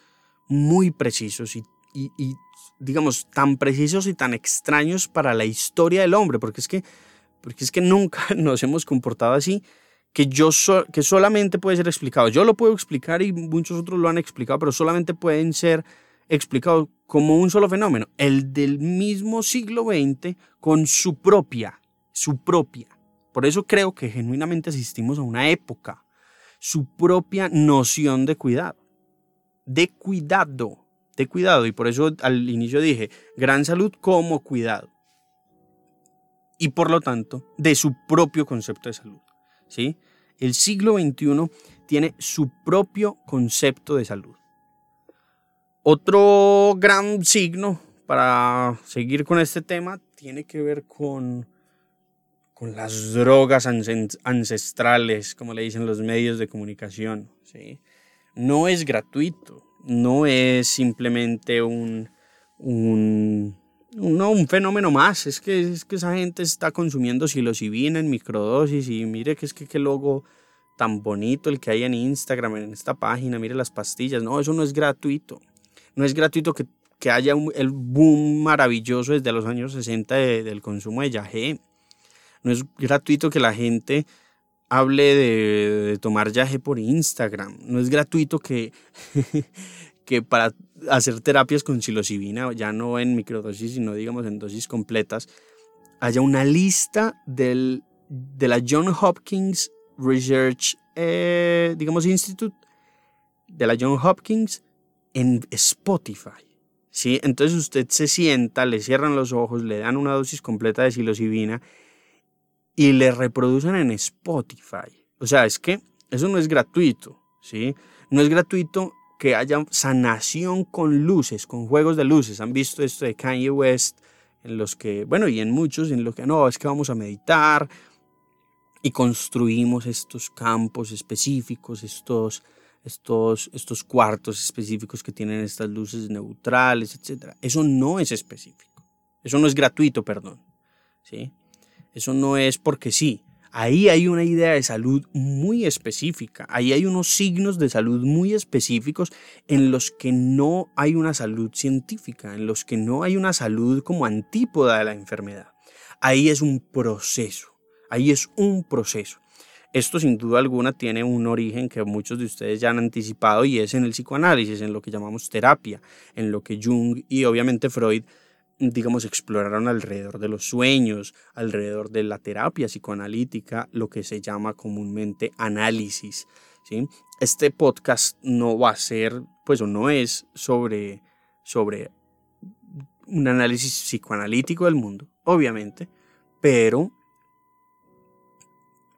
muy precisos y, y, digamos, tan precisos y tan extraños para la historia del hombre, porque es que, porque es que nunca nos hemos comportado así, que, yo que solamente puede ser explicado. Yo lo puedo explicar y muchos otros lo han explicado, pero solamente pueden ser explicados como un solo fenómeno, el del mismo siglo XX con su propia, su propia por eso creo que genuinamente asistimos a una época, su propia noción de cuidado, de cuidado, de cuidado. Y por eso al inicio dije, gran salud como cuidado. Y por lo tanto, de su propio concepto de salud. ¿sí? El siglo XXI tiene su propio concepto de salud. Otro gran signo para seguir con este tema tiene que ver con con las drogas ancestrales, como le dicen los medios de comunicación. ¿sí? No es gratuito, no es simplemente un, un, un fenómeno más, es que, es que esa gente está consumiendo psilocibina en microdosis y mire que es que qué logo tan bonito el que hay en Instagram, en esta página, mire las pastillas, no, eso no es gratuito, no es gratuito que, que haya el boom maravilloso desde los años 60 del consumo de yagé. No es gratuito que la gente hable de, tomar yaje por Instagram. No es gratuito que, que para hacer terapias con psilocibina, ya no en microdosis, sino digamos en dosis completas, haya una lista del, de la John Hopkins Research, eh, digamos, Institute, de la John Hopkins en Spotify. ¿sí? Entonces usted se sienta, le cierran los ojos, le dan una dosis completa de psilocibina y le reproducen en Spotify. O sea, es que eso no es gratuito, ¿sí? No es gratuito que haya sanación con luces, con juegos de luces. Han visto esto de Kanye West, en los que, bueno, y en muchos, en los que no, es que vamos a meditar y construimos estos campos específicos, estos, estos, estos cuartos específicos que tienen estas luces neutrales, etc. Eso no es específico. Eso no es gratuito, perdón. ¿sí? Eso no es porque sí. Ahí hay una idea de salud muy específica, ahí hay unos signos de salud muy específicos en los que no hay una salud científica, en los que no hay una salud como antípoda de la enfermedad. Ahí es un proceso, ahí es un proceso. Esto sin duda alguna tiene un origen que muchos de ustedes ya han anticipado y es en el psicoanálisis, en lo que llamamos terapia, en lo que Jung y obviamente Freud digamos, exploraron alrededor de los sueños, alrededor de la terapia psicoanalítica, lo que se llama comúnmente análisis. Este podcast no va a ser, pues o no es sobre, sobre un análisis psicoanalítico del mundo, obviamente, pero,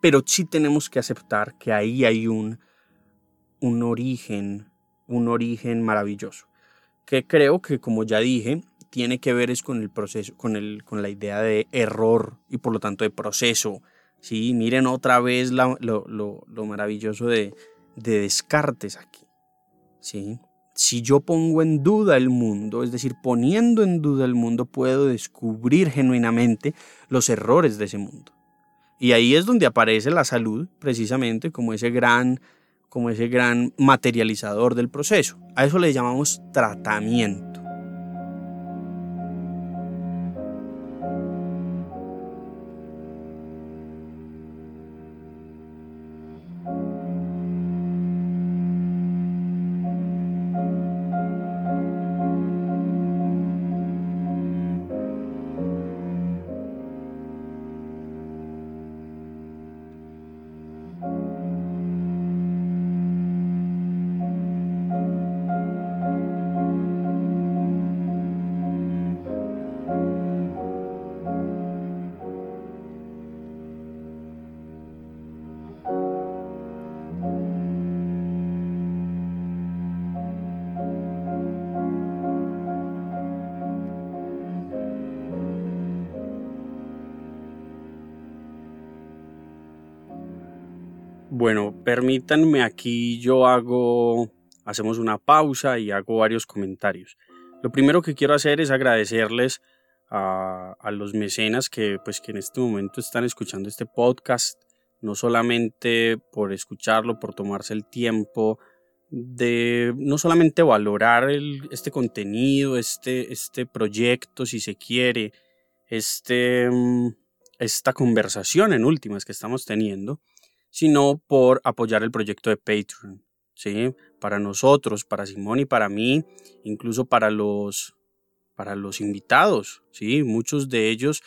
pero sí tenemos que aceptar que ahí hay un, un origen, un origen maravilloso, que creo que como ya dije, tiene que ver es con el proceso, con, el, con la idea de error y por lo tanto de proceso. ¿sí? Miren otra vez lo, lo, maravilloso de, de Descartes aquí. ¿sí? Si yo pongo en duda el mundo, es decir, poniendo en duda el mundo, puedo descubrir genuinamente los errores de ese mundo. Y ahí es donde aparece la salud, precisamente, como ese gran, como ese gran materializador del proceso. A eso le llamamos tratamiento. Permítanme aquí yo hago, hacemos una pausa y hago varios comentarios. Lo primero que quiero hacer es agradecerles a, los mecenas que, pues, que en este momento están escuchando este podcast, no solamente por escucharlo, por tomarse el tiempo de no solamente valorar este contenido, este, este proyecto, si se quiere, este, mm, esta conversación en últimas que estamos teniendo, sino por apoyar el proyecto de Patreon. ¿sí? Para nosotros, para Simón y para mí, incluso para los, para los invitados. ¿sí? Muchos de ellos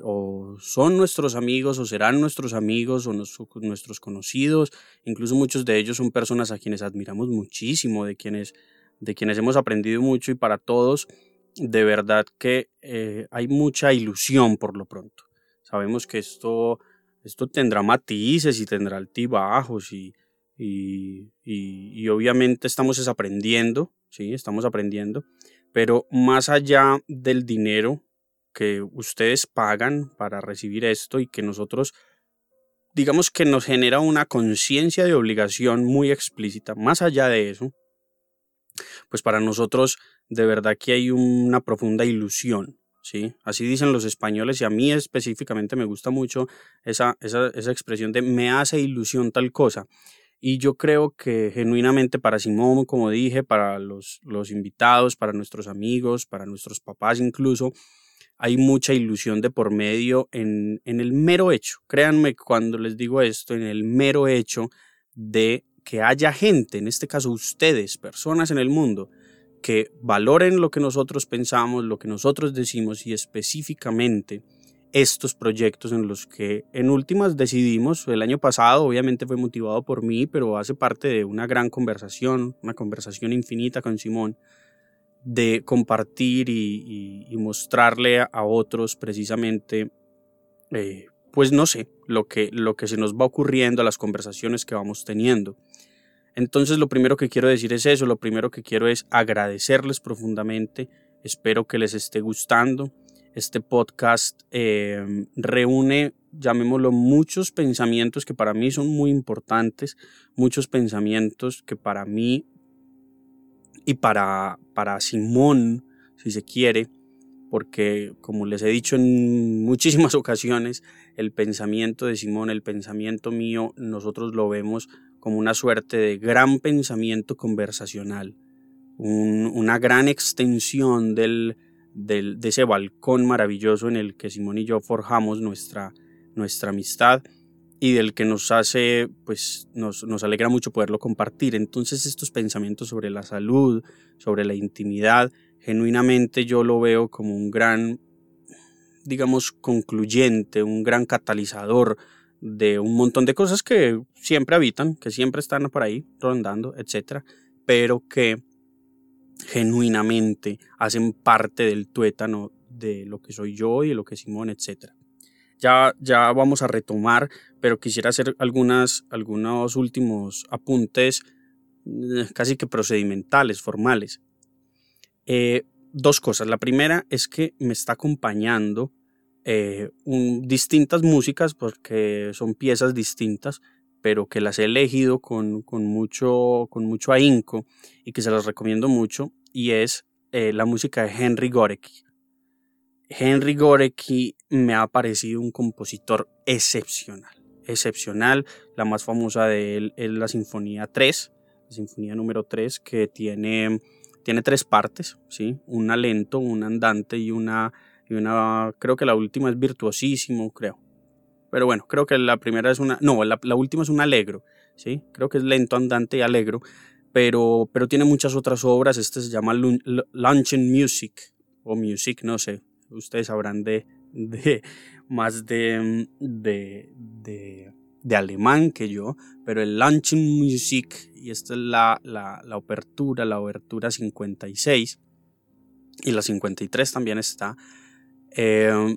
o son nuestros amigos o serán nuestros amigos o nuestros conocidos. Incluso muchos de ellos son personas a quienes admiramos muchísimo, de quienes, de quienes hemos aprendido mucho y para todos de verdad que eh, hay mucha ilusión por lo pronto. Sabemos que esto esto tendrá matices y tendrá altibajos y, y, y, obviamente estamos aprendiendo, ¿sí? Estamos aprendiendo, pero más allá del dinero que ustedes pagan para recibir esto y que nosotros, digamos que nos genera una conciencia de obligación muy explícita, más allá de eso, pues para nosotros de verdad que hay una profunda ilusión ¿sí? Así dicen los españoles y a mí específicamente me gusta mucho esa, esa, esa expresión de me hace ilusión tal cosa. Y yo creo que genuinamente para Simón, como dije, para los, los invitados, para nuestros amigos, para nuestros papás incluso, hay mucha ilusión de por medio en, en el mero hecho. Créanme cuando les digo esto, en el mero hecho de que haya gente, en este caso ustedes, personas en el mundo, que valoren lo que nosotros pensamos, lo que nosotros decimos y específicamente estos proyectos en los que en últimas decidimos, el año pasado obviamente fue motivado por mí, pero hace parte de una gran conversación, una conversación infinita con Simón, de compartir y, mostrarle a otros precisamente, eh, pues no sé, lo que, lo que se nos va ocurriendo, las conversaciones que vamos teniendo. Entonces lo primero que quiero decir es eso, lo primero que quiero es agradecerles profundamente, espero que les esté gustando. Este podcast em, reúne, llamémoslo, muchos pensamientos que para mí son muy importantes, muchos pensamientos que para mí y para, para Simón, si se quiere, porque como les he dicho en muchísimas ocasiones, el pensamiento de Simón, el pensamiento mío, nosotros lo vemos como una suerte de gran pensamiento conversacional, una gran extensión del, de ese balcón maravilloso en el que Simón y yo forjamos nuestra, nuestra amistad y del que nos hace, pues nos, nos alegra mucho poderlo compartir. Entonces estos pensamientos sobre la salud, sobre la intimidad, genuinamente yo lo veo como un gran, digamos, concluyente, un gran catalizador de un montón de cosas que siempre habitan, que siempre están por ahí rondando, etcétera, pero que genuinamente hacen parte del tuétano de lo que soy yo y de lo que es Simón, etcétera. Ya, ya vamos a retomar, pero quisiera hacer algunas, algunos últimos apuntes eh, casi que procedimentales, formales. Eh, dos cosas. La primera es que me está acompañando eh, distintas músicas porque son piezas distintas, pero que las he elegido con, con, mucho, con mucho ahínco y que se las recomiendo mucho, y es eh, la música de Henry Gorecki. Henry Gorecki me ha parecido un compositor excepcional, excepcional. La más famosa de él es la Sinfonía 3, la Sinfonía número 3, que tiene, tiene tres partes, ¿sí? una lento, una andante y una, y una, creo que la última es virtuosísimo, creo. Pero bueno, creo que la primera es una, no, la, la última es un alegro, ¿sí? Creo que es lento, andante y alegro, pero, pero tiene muchas otras obras. Este se llama Luncheon Music o Music, no sé. Ustedes sabrán de, de más de, de, de, de, alemán que yo, pero el Luncheon Music, y esta es la, la, la obertura, la obertura 56, y la 53 también está. Eh,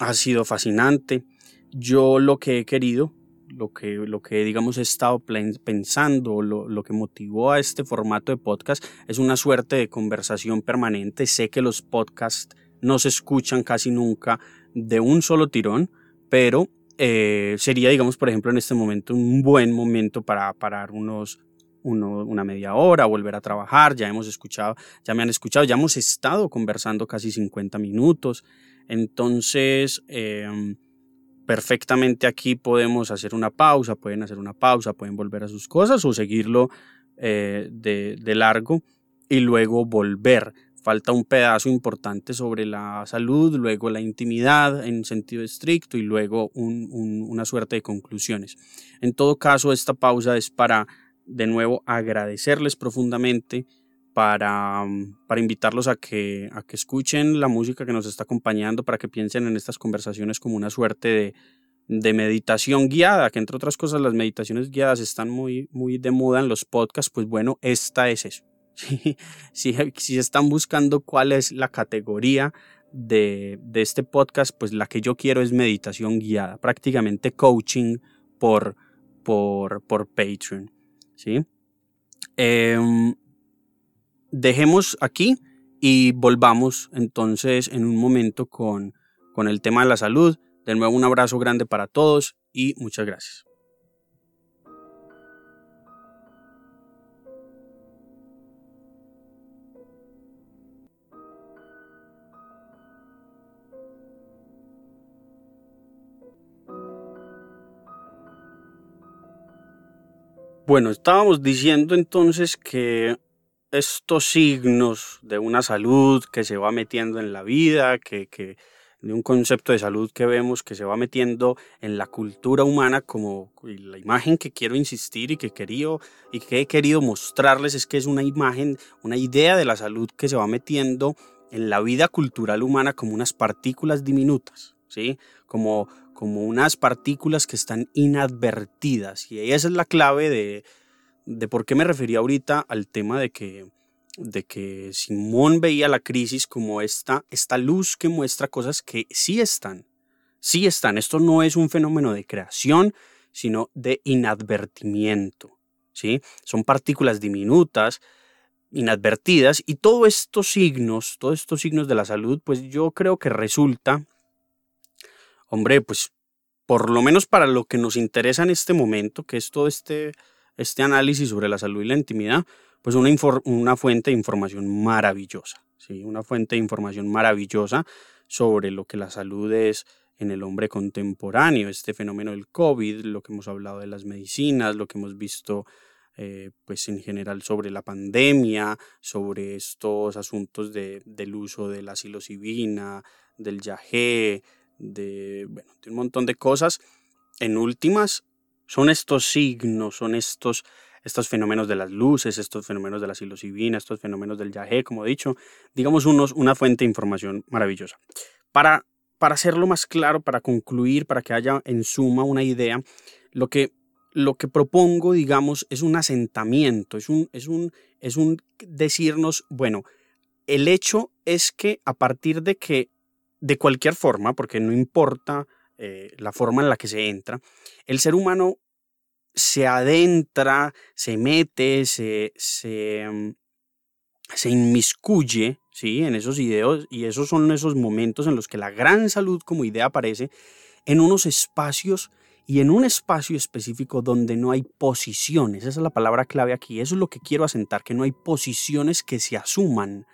ha sido fascinante. Yo lo que he querido, lo que, lo que digamos he estado pensando, lo, lo que motivó a este formato de podcast es una suerte de conversación permanente. Sé que los podcasts no se escuchan casi nunca de un solo tirón, pero eh, sería, digamos, por ejemplo, en este momento un buen momento para parar unos, una media hora, volver a trabajar. Ya hemos escuchado, ya me han escuchado, ya hemos estado conversando casi 50 minutos. Entonces, eh, perfectamente aquí podemos hacer una pausa, pueden hacer una pausa, pueden volver a sus cosas o seguirlo eh, de, largo y luego volver. Falta un pedazo importante sobre la salud, luego la intimidad en sentido estricto y luego un, un, una suerte de conclusiones. En todo caso, esta pausa es para, de nuevo, agradecerles profundamente para, para invitarlos a que, a que escuchen la música que nos está acompañando, para que piensen en estas conversaciones como una suerte de, de meditación guiada, que entre otras cosas las meditaciones guiadas están muy, muy de moda en los podcasts, pues bueno, esta es eso. si, si están buscando cuál es la categoría de, de, este podcast, pues la que yo quiero es meditación guiada, prácticamente coaching por, por, por Patreon. ¿Sí? Eh, dejemos aquí y volvamos entonces en un momento con, con el tema de la salud. De nuevo un abrazo grande para todos y muchas gracias. Bueno, estábamos diciendo entonces que estos signos de una salud que se va metiendo en la vida, que, de un concepto de salud que vemos que se va metiendo en la cultura humana como la imagen que quiero insistir y que, querido, y que he querido mostrarles es que es una imagen, una idea de la salud que se va metiendo en la vida cultural humana como unas partículas diminutas, ¿sí? Como, como unas partículas que están inadvertidas y esa es la clave de, de por qué me refería ahorita al tema de que, de que Simón veía la crisis como esta, esta luz que muestra cosas que sí están, sí están. Esto no es un fenómeno de creación, sino de inadvertimiento. ¿sí? Son partículas diminutas, inadvertidas, y todos estos signos, todos estos signos de la salud, pues yo creo que resulta, hombre, pues por lo menos para lo que nos interesa en este momento, que es todo este este análisis sobre la salud y la intimidad, pues una, fuente de información maravillosa. ¿sí? una fuente de información maravillosa sobre lo que la salud es en el hombre contemporáneo, este fenómeno del COVID, lo que hemos hablado de las medicinas, lo que hemos visto eh, pues en general sobre la pandemia, sobre estos asuntos de, del uso de la psilocibina, del yagé, de, bueno, de un montón de cosas. En últimas, son estos signos, son estos, estos fenómenos de las luces, estos fenómenos de la psilocibina, estos fenómenos del yagé, como he dicho, digamos unos, una fuente de información maravillosa. Para, para hacerlo más claro, para concluir, para que haya en suma una idea, lo que, lo que propongo, digamos, es un asentamiento, es un, es un, es un decirnos, bueno, el hecho es que a partir de que, de cualquier forma, porque no importa eh, la forma en la que se entra, el ser humano se adentra, se mete, se, se, mm, se inmiscuye ¿sí? en esos ideos y esos son esos momentos en los que la gran salud como idea aparece en unos espacios y en un espacio específico donde no hay posiciones. Esa es la palabra clave aquí. Eso es lo que quiero asentar, que no hay posiciones que se asuman.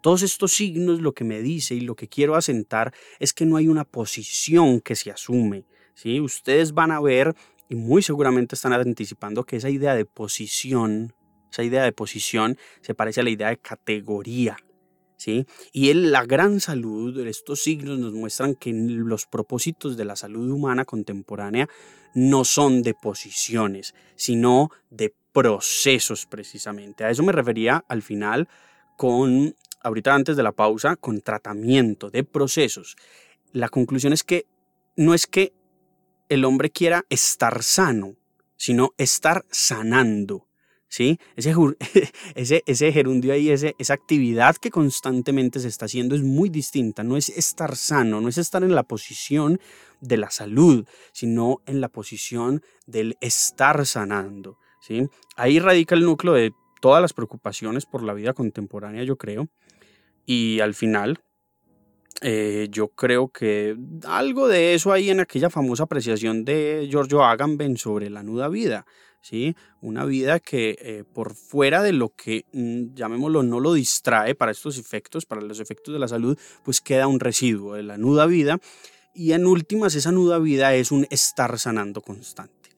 Todos estos signos lo que me dice y lo que quiero asentar es que no hay una posición que se asume. ¿sí? Ustedes van a ver y muy seguramente están anticipando que esa idea de posición, esa idea de posición se parece a la idea de categoría. ¿Sí? Y la gran salud, estos signos nos muestran que los propósitos de la salud humana contemporánea no son de posiciones, sino de procesos precisamente. A eso me refería al final con, ahorita antes de la pausa, con tratamiento de procesos. La conclusión es que no es que el hombre quiera estar sano, sino estar sanando. ¿Sí? Ese, ese, ese gerundio ahí, ese, esa actividad que constantemente se está haciendo es muy distinta. No es estar sano, no es estar en la posición de la salud, sino en la posición del estar sanando. ¿sí? Ahí radica el núcleo de todas las preocupaciones por la vida contemporánea, yo creo. Y al final, eh, yo creo que algo de eso hay en aquella famosa apreciación de Giorgio Agamben sobre la nuda vida, ¿sí? Una vida que eh, por fuera de lo que, mm, llamémoslo, no lo distrae para estos efectos, para los efectos de la salud, pues queda un residuo de la nuda vida y en últimas esa nuda vida es un estar sanando constante.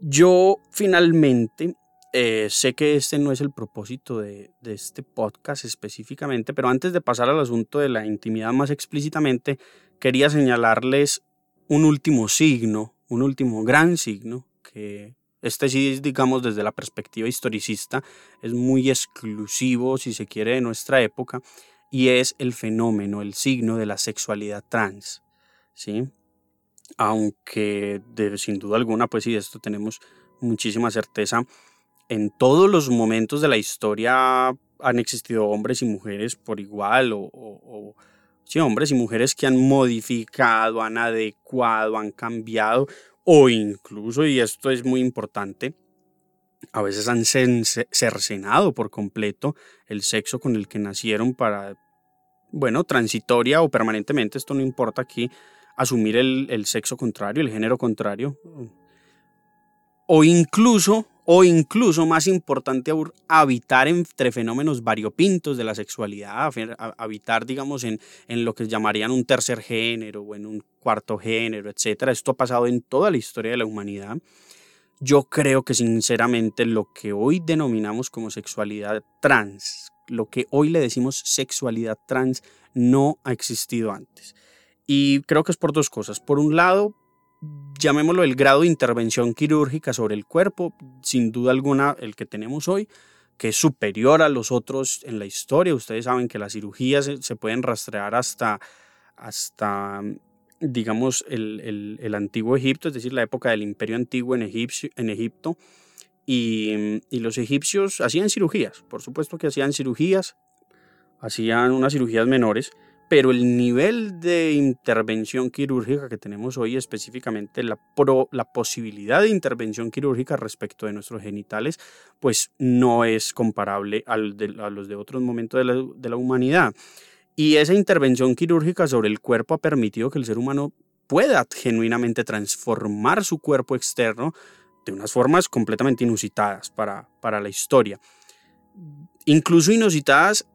Yo finalmente eh, sé que este no es el propósito de, este podcast específicamente, pero antes de pasar al asunto de la intimidad más explícitamente, quería señalarles un último signo, un último gran signo, que este sí, digamos, desde la perspectiva historicista, es muy exclusivo, si se quiere, de nuestra época, y es el fenómeno, el signo de la sexualidad trans, ¿sí? Aunque sin duda alguna, pues sí, de esto tenemos muchísima certeza, en todos los momentos de la historia han existido hombres y mujeres por igual, o, sí, hombres y mujeres que han modificado, han adecuado, han cambiado, o incluso, y esto es muy importante, a veces han cercenado por completo el sexo con el que nacieron para, bueno, transitoria o permanentemente, esto no importa aquí, asumir el, el sexo contrario, el género contrario, o incluso o incluso más importante habitar entre fenómenos variopintos de la sexualidad, habitar, digamos, en, en lo que llamarían un tercer género o en un cuarto género, etc. Esto ha pasado en toda la historia de la humanidad. Yo creo que sinceramente lo que hoy denominamos como sexualidad trans, lo que hoy le decimos sexualidad trans, no ha existido antes. Y creo que es por dos cosas. Por un lado, llamémoslo el grado de intervención quirúrgica sobre el cuerpo, sin duda alguna el que tenemos hoy, que es superior a los otros en la historia. Ustedes saben que las cirugías se, pueden rastrear hasta, hasta digamos, el, el, antiguo Egipto, es decir, la época del imperio antiguo en, en Egipto. Y, y los egipcios hacían cirugías, por supuesto que hacían cirugías, hacían unas cirugías menores, pero el nivel de intervención quirúrgica que tenemos hoy, específicamente la, posibilidad de intervención quirúrgica respecto de nuestros genitales, pues no es comparable al a los de otros momentos de la, de humanidad. Y esa intervención quirúrgica sobre el cuerpo ha permitido que el ser humano pueda genuinamente transformar su cuerpo externo de unas formas completamente inusitadas para la historia. Incluso inusitadas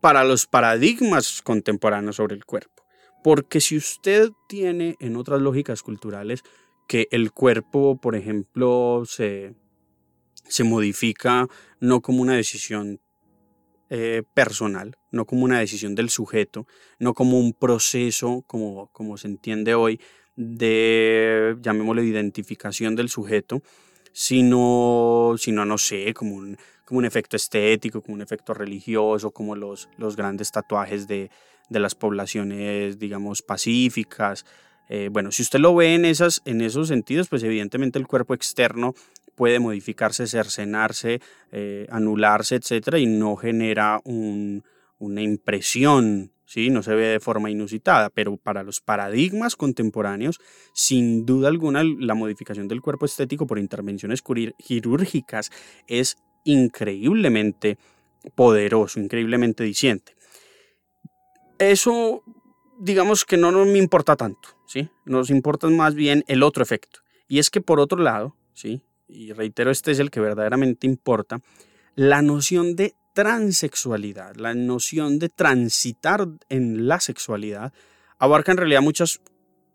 para los paradigmas contemporáneos sobre el cuerpo. Porque si usted tiene en otras lógicas culturales que el cuerpo, por ejemplo, se, se modifica no como una decisión eh, personal, no como una decisión del sujeto, no como un proceso, como, como se entiende hoy, de, llamémoslo, identificación del sujeto, sino, sino no sé, como un, como un efecto estético, como un efecto religioso, como los, los grandes tatuajes de, de las poblaciones, digamos, pacíficas. Eh, bueno, si usted lo ve en, esas, en esos sentidos, pues evidentemente el cuerpo externo puede modificarse, cercenarse, eh, anularse, etcétera, y no genera una impresión, ¿sí? no se ve de forma inusitada, pero para los paradigmas contemporáneos, sin duda alguna, la modificación del cuerpo estético por intervenciones quirúrgicas es increíblemente poderoso, increíblemente diciente. Eso, digamos que no, me importa tanto, ¿sí? Nos importa más bien el otro efecto. Y es que por otro lado, ¿sí? y reitero, este es el que verdaderamente importa, la noción de transexualidad, la noción de transitar en la sexualidad, abarca en realidad muchas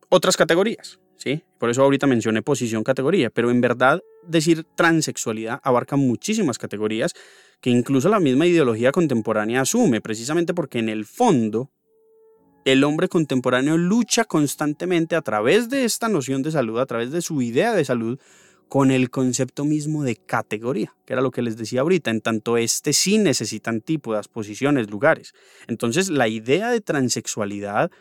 otras categorías, ¿sí? Por eso ahorita mencioné posición categoría, pero en verdad decir transexualidad abarca muchísimas categorías que incluso la misma ideología contemporánea asume, precisamente porque en el fondo el hombre contemporáneo lucha constantemente a través de esta noción de salud, a través de su idea de salud, con el concepto mismo de categoría, que era lo que les decía ahorita, en tanto este sí necesita antípodas, posiciones, lugares. Entonces la idea de transexualidad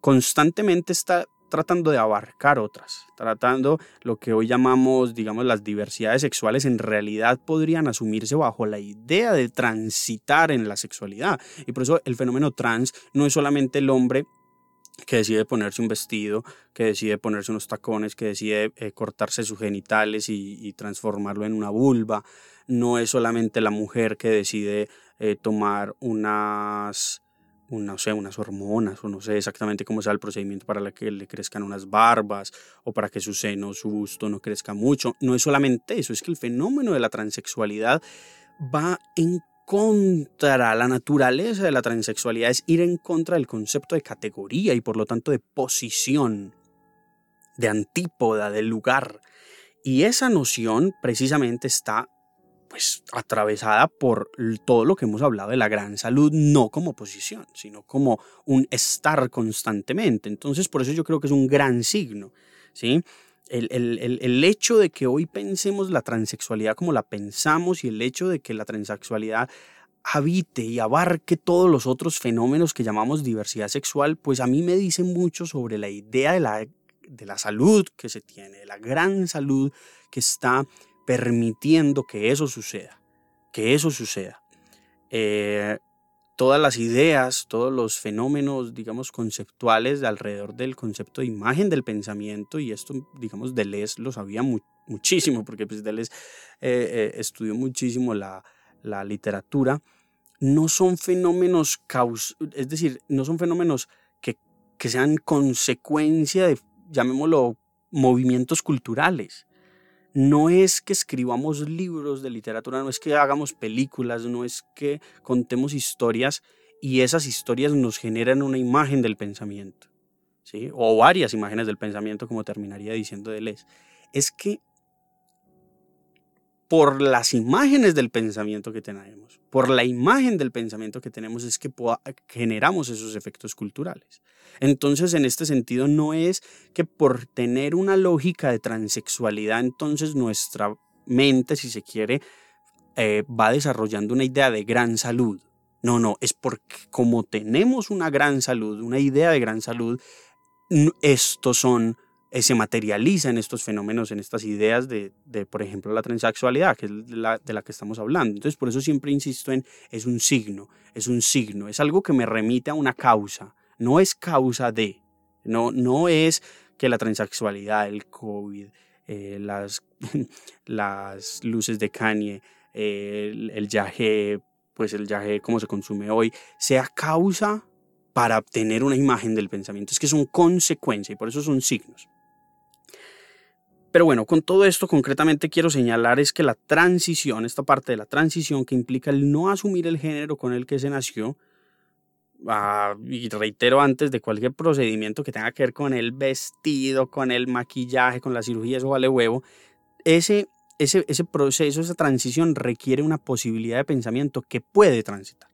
constantemente está tratando de abarcar otras, tratando lo que hoy llamamos, digamos, las diversidades sexuales, en realidad podrían asumirse bajo la idea de transitar en la sexualidad. Y por eso el fenómeno trans no es solamente el hombre que decide ponerse un vestido, que decide ponerse unos tacones, que decide eh, cortarse sus genitales y, transformarlo en una vulva. No es solamente la mujer que decide eh, tomar unas, no sé, unas hormonas o no sé exactamente cómo sea el procedimiento para que le crezcan unas barbas o para que su seno, su busto no crezca mucho. No es solamente eso, es que el fenómeno de la transexualidad va en contra la naturaleza de la transexualidad, es ir en contra del concepto de categoría y por lo tanto de posición, de antípoda, del lugar. Y esa noción precisamente está pues atravesada por todo lo que hemos hablado de la gran salud, no como posición, sino como un estar constantemente. Entonces, por eso yo creo que es un gran signo, ¿sí? el, hecho de que hoy pensemos la transexualidad como la pensamos y el hecho de que la transexualidad habite y abarque todos los otros fenómenos que llamamos diversidad sexual, pues a mí me dice mucho sobre la idea de la, de la salud que se tiene, de la gran salud que está permitiendo que eso suceda, que eso suceda. Eh, todas las ideas, todos los fenómenos, digamos, conceptuales de alrededor del concepto de imagen del pensamiento, y esto, digamos, Deleuze lo sabía muchísimo, porque pues Deleuze eh, eh, estudió muchísimo la, la, literatura, no son fenómenos caus es decir, no son fenómenos que, que sean consecuencia de, llamémoslo, movimientos culturales no es que escribamos libros de literatura, no es que hagamos películas, no es que contemos historias y esas historias nos generan una imagen del pensamiento, ¿sí? o varias imágenes del pensamiento, como terminaría diciendo Deleuze. Es que por las imágenes del pensamiento que tenemos, por la imagen del pensamiento que tenemos es que generamos esos efectos culturales. Entonces, en este sentido, no es que por tener una lógica de transexualidad, entonces nuestra mente, si se quiere, eh, va desarrollando una idea de gran salud. No, no, es porque como tenemos una gran salud, una idea de gran salud, estos son eh, se materializa en estos fenómenos, en estas ideas de, de, por ejemplo, la transexualidad, que es la, de la que estamos hablando. Entonces, por eso siempre insisto en, es un signo, es un signo, es algo que me remite a una causa, no es causa de, no, no es que la transexualidad, el COVID, eh, las, las luces de Kanye, el, el yaje, pues el yaje como se consume hoy, sea causa para obtener una imagen del pensamiento. Es que son consecuencia y por eso son signos. Pero bueno, con todo esto concretamente quiero señalar es que la transición, esta parte de la transición que implica el no asumir el género con el que se nació, ah, y reitero antes, de cualquier procedimiento que tenga que ver con el vestido, con el maquillaje, con la cirugía, eso vale huevo, ese, ese, ese proceso, esa transición requiere una posibilidad de pensamiento que puede transitar.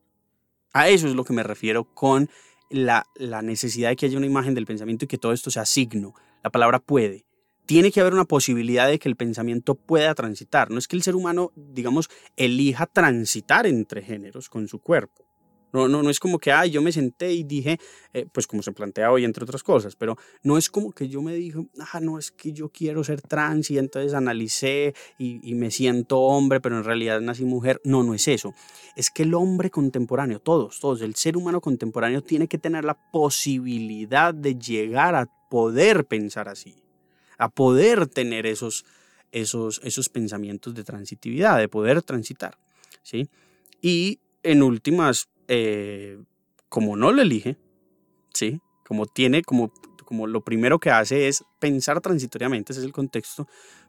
A eso es lo que me refiero con la, la necesidad de que haya una imagen del pensamiento y que todo esto sea signo. La palabra puede tiene que haber una posibilidad de que el pensamiento pueda transitar. No es que el ser humano, digamos, elija transitar entre géneros con su cuerpo. No, no, no es como que, ay, yo me senté y dije, eh, pues como se plantea hoy, entre otras cosas, pero no es como que yo me dije, ah, no, es que yo quiero ser trans y entonces analicé y, y me siento hombre, pero en realidad nací mujer. No, no es eso. Es que el hombre contemporáneo, todos, todos, el ser humano contemporáneo tiene que tener la posibilidad de llegar a poder pensar así, a poder tener esos, esos, esos pensamientos de transitividad, de poder transitar, ¿sí? Y en últimas, eh, como no lo elige, ¿sí? Como tiene, como, como lo primero que hace es pensar transitoriamente, ese es el contexto,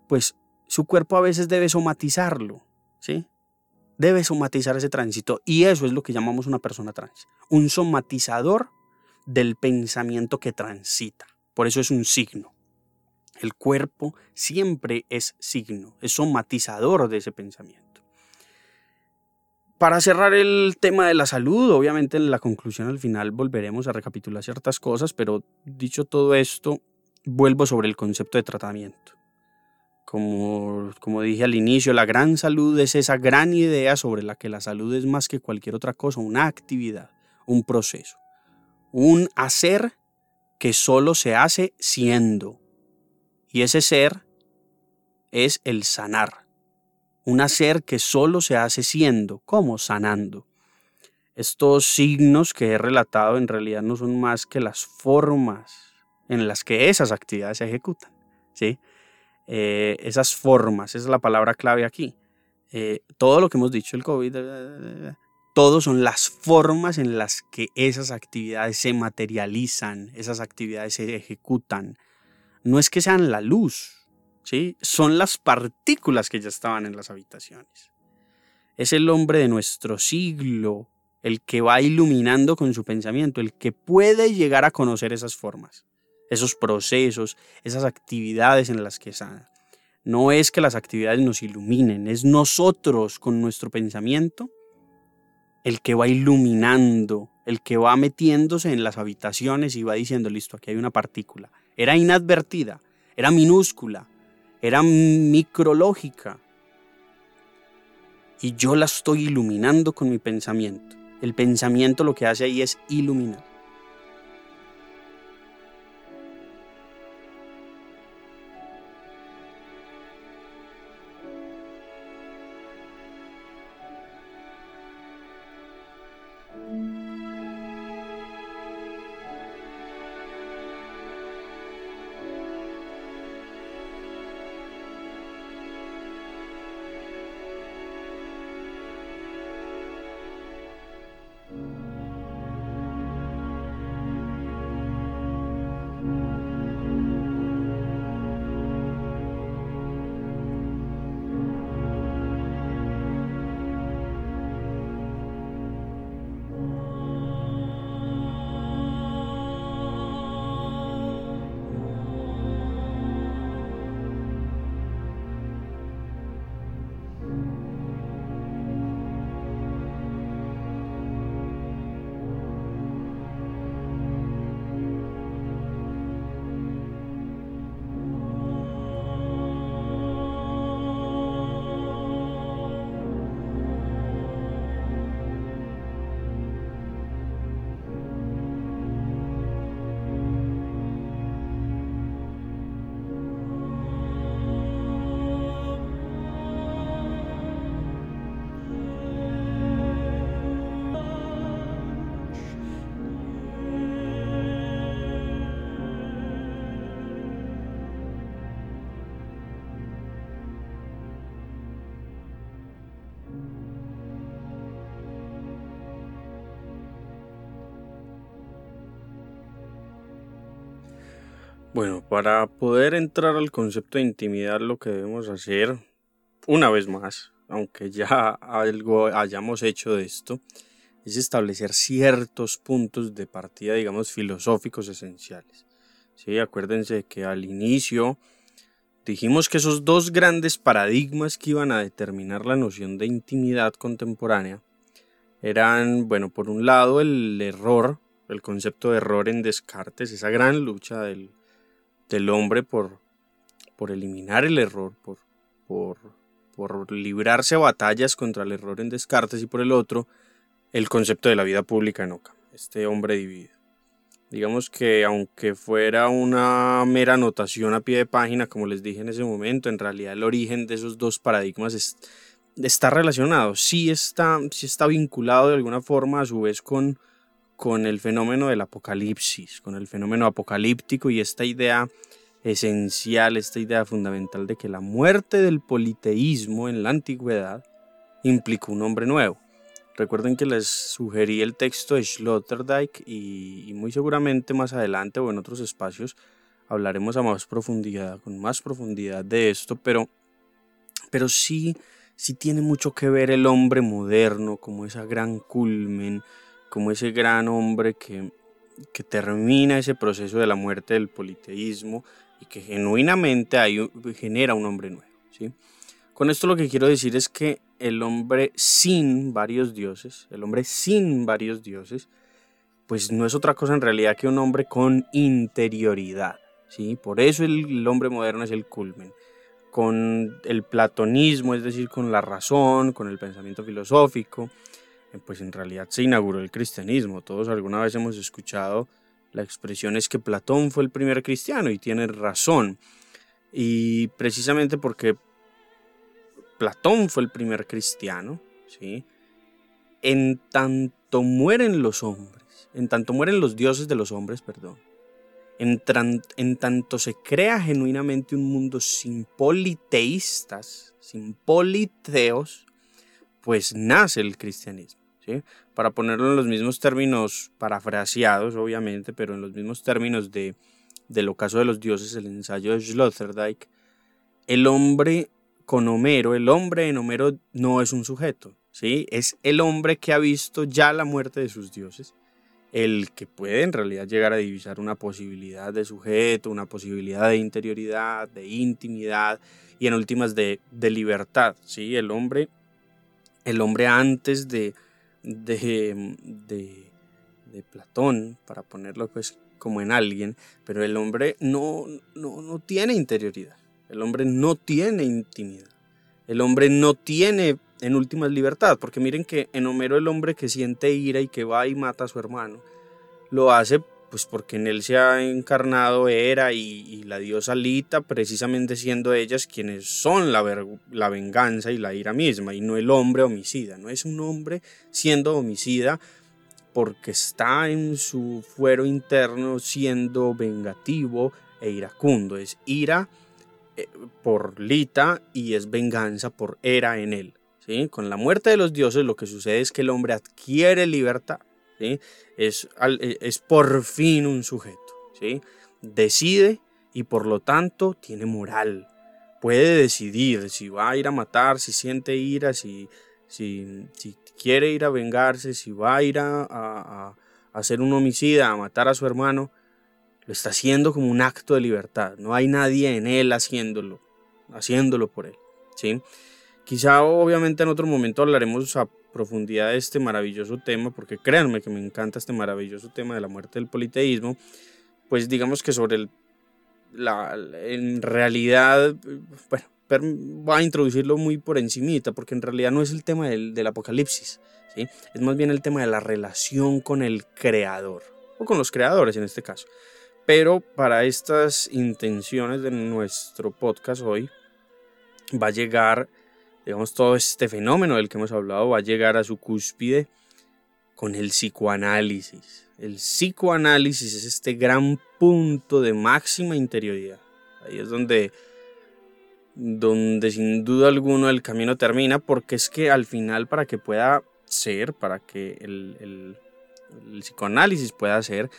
pues su cuerpo a veces debe somatizarlo, ¿sí? Debe somatizar ese tránsito y eso es lo que llamamos una persona trans, un somatizador del pensamiento que transita. Por eso es un signo. El cuerpo siempre es signo, es somatizador de ese pensamiento. Para cerrar el tema de la salud, obviamente en la conclusión al final volveremos a recapitular ciertas cosas, pero dicho todo esto, vuelvo sobre el concepto de tratamiento. Como, como dije al inicio, la gran salud es esa gran idea sobre la que la salud es más que cualquier otra cosa, una actividad, un proceso, un hacer que solo se hace siendo. Y ese ser es el sanar un hacer que solo se hace siendo, como sanando. Estos signos que he relatado en realidad no son más que las formas en las que esas actividades se ejecutan. ¿sí? Eh, esas formas, esa es la palabra clave aquí. Eh, todo lo que hemos dicho, el COVID, todo son las formas en las que esas actividades se materializan, esas actividades se ejecutan. No es que sean la luz, son las partículas que ya estaban en las habitaciones. Es el hombre de nuestro siglo, el que va iluminando con su pensamiento, el que puede llegar a conocer esas formas, esos procesos, esas actividades en las que sana. No es que las actividades nos iluminen, es nosotros con nuestro pensamiento el que va iluminando, el que va metiéndose en las habitaciones y va diciendo, listo, aquí hay una partícula. Era inadvertida, era minúscula, era micrológica. Y yo la estoy iluminando con mi pensamiento. El pensamiento lo que hace ahí es iluminar. Bueno, para poder entrar al concepto de intimidad lo que debemos hacer, una vez más, aunque ya algo hayamos hecho de esto, es establecer ciertos puntos de partida, digamos, filosóficos esenciales. ¿Sí? Acuérdense que al inicio dijimos que esos dos grandes paradigmas que iban a determinar la noción de intimidad contemporánea eran, bueno, por un lado el error, el concepto de error en Descartes, esa gran lucha del, del hombre por, por eliminar el error, por, por, por librarse a batallas contra el error en Descartes y por el otro, el concepto de la vida pública en Ockham, este hombre dividido. Digamos que aunque fuera una mera anotación a pie de página, como les dije en ese momento, en realidad el origen de esos dos paradigmas está relacionado, sí está, sí está vinculado de alguna forma a su vez con, con el fenómeno del apocalipsis, con el fenómeno apocalíptico y esta idea esencial, esta idea fundamental de que la muerte del politeísmo en la antigüedad implicó un hombre nuevo. Recuerden que les sugerí el texto de Sloterdijk y, muy seguramente más adelante o en otros espacios hablaremos a más profundidad, con más profundidad de esto, pero, pero sí, sí tiene mucho que ver el hombre moderno como esa gran culmen, como ese gran hombre que, que termina ese proceso de la muerte del politeísmo y que genuinamente hay, genera un hombre nuevo. ¿sí? Con esto lo que quiero decir es que el hombre sin varios dioses, el hombre sin varios dioses, pues no es otra cosa en realidad que un hombre con interioridad. ¿sí? Por eso el, hombre moderno es el culmen. Con el platonismo, es decir, con la razón, con el pensamiento filosófico, pues en realidad se inauguró el cristianismo. Todos alguna vez hemos escuchado la expresión es que Platón fue el primer cristiano y tiene razón. Y precisamente porque Platón fue el primer cristiano, ¿sí? En tanto mueren los hombres, en tanto mueren los dioses de los hombres, perdón, en, en tanto se crea genuinamente un mundo sin politeístas, sin politeos, pues nace el cristianismo. Para ponerlo en los mismos términos, parafraseados obviamente, pero en los mismos términos de, del ocaso de los dioses, el ensayo de Sloterdijk, el hombre con Homero, el hombre en Homero no es un sujeto, ¿sí? Es el hombre que ha visto ya la muerte de sus dioses, el que puede en realidad llegar a divisar una posibilidad de sujeto, una posibilidad de interioridad, de intimidad y en últimas de, de libertad, ¿sí? El hombre, el hombre antes de, de, de, Platón, para ponerlo pues como en alguien, pero el hombre no, no, no tiene interioridad. El hombre no tiene intimidad. El hombre no tiene en últimas libertad, porque miren que en Homero el hombre que siente ira y que va y mata a su hermano, lo hace pues porque en él se ha encarnado Hera y, la diosa Lita, precisamente siendo ellas quienes son la, la venganza y la ira misma, y no el hombre homicida, no es un hombre siendo homicida porque está en su fuero interno siendo vengativo e iracundo, es ira eh, por Lita y es venganza por Hera en él. ¿sí? Con la muerte de los dioses lo que sucede es que el hombre adquiere libertad. Es, eh, es por fin un sujeto. ¿sí? Decide y por lo tanto tiene moral. Puede decidir si va a ir a matar, si siente ira, si, si, si quiere ir a vengarse, si va a ir a, a, a hacer un homicida, a matar a su hermano lo está haciendo como un acto de libertad. No hay nadie en él haciéndolo, haciéndolo por él. ¿sí? Quizá obviamente en otro momento hablaremos a profundidad de este maravilloso tema, porque créanme que me encanta este maravilloso tema de la muerte del politeísmo, pues digamos que sobre el, la, en realidad, bueno, va a introducirlo muy por encimita, porque en realidad no es el tema del, del apocalipsis, ¿sí? es más bien el tema de la relación con el creador, o con los creadores en este caso. Pero para estas intenciones de nuestro podcast hoy, va a llegar, digamos, todo este fenómeno del que hemos hablado, va a llegar a su cúspide con el psicoanálisis. El psicoanálisis es este gran punto de máxima interioridad. Ahí es donde, donde sin duda alguna el camino termina, porque es que al final para que pueda ser, para que el, el, el psicoanálisis pueda ser,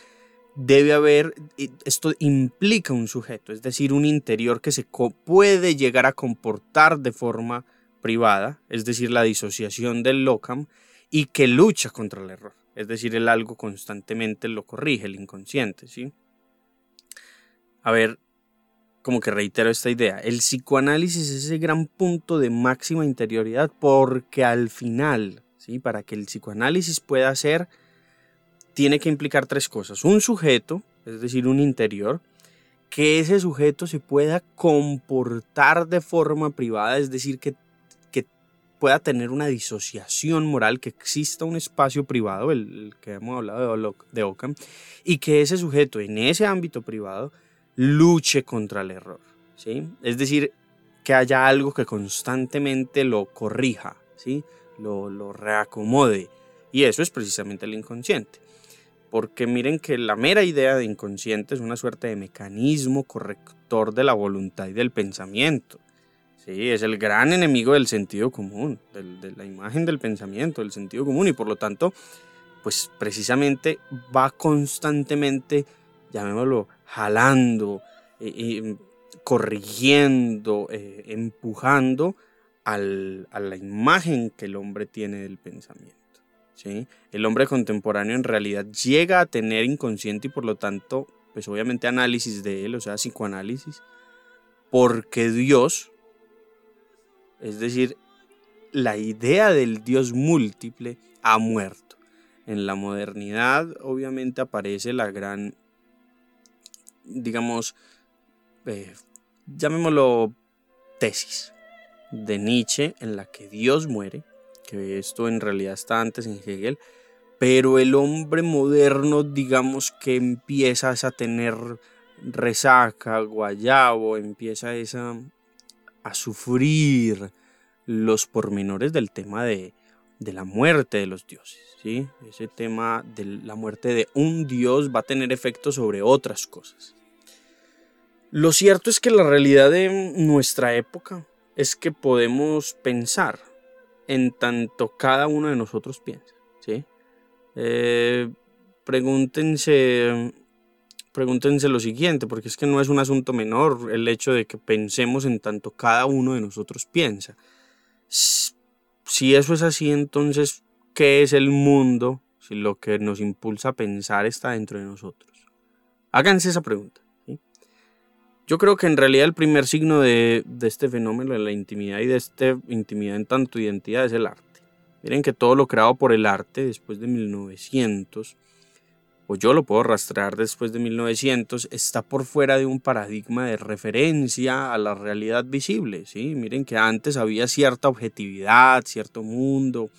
debe haber, esto implica un sujeto, es decir, un interior que se puede llegar a comportar de forma privada, es decir, la disociación del locam, y que lucha contra el error. Es decir, el algo constantemente lo corrige, el inconsciente, ¿sí? A ver, como que reitero esta idea, el psicoanálisis es ese gran punto de máxima interioridad porque al final, ¿sí? Para que el psicoanálisis pueda ser, tiene que implicar tres cosas. Un sujeto, es decir, un interior, que ese sujeto se pueda comportar de forma privada, es decir, que, pueda tener una disociación moral, que exista un espacio privado, el, que hemos hablado de, de Ockham, y que ese sujeto en ese ámbito privado luche contra el error. ¿sí? Es decir, que haya algo que constantemente lo corrija, ¿sí? lo, lo reacomode. Y eso es precisamente el inconsciente porque miren que la mera idea de inconsciente es una suerte de mecanismo corrector de la voluntad y del pensamiento. Sí, es el gran enemigo del sentido común, de la imagen del pensamiento, del sentido común y por lo tanto, pues precisamente va constantemente, llamémoslo, jalando, eh, corrigiendo, eh, empujando a la imagen que el hombre tiene del pensamiento. El hombre contemporáneo en realidad llega a tener inconsciente y por lo tanto, pues obviamente análisis de él, o sea, psicoanálisis, porque Dios, es decir, la idea del Dios múltiple ha muerto. En la modernidad obviamente aparece la gran, digamos, eh, llamémoslo tesis de Nietzsche en la que Dios muere que esto en realidad está antes en Hegel, pero el hombre moderno, digamos que empieza a tener resaca, guayabo, empieza esa, a sufrir los pormenores del tema de, de la muerte de los dioses. ¿sí? Ese tema de la muerte de un dios va a tener efecto sobre otras cosas. Lo cierto es que la realidad de nuestra época es que podemos pensar en tanto cada uno de nosotros piensa. ¿sí? Eh, pregúntense, pregúntense lo siguiente, porque es que no es un asunto menor el hecho de que pensemos en tanto cada uno de nosotros piensa. Si eso es así, entonces, ¿qué es el mundo si lo que nos impulsa a pensar está dentro de nosotros? Háganse esa pregunta. Yo creo que en realidad el primer signo de, este fenómeno de la intimidad y de esta intimidad en tanto identidad es el arte. Miren que todo lo creado por el arte después de 1900, o yo lo puedo rastrear después de 1900, está por fuera de un paradigma de referencia a la realidad visible. ¿sí? Miren que antes había cierta objetividad, cierto mundo,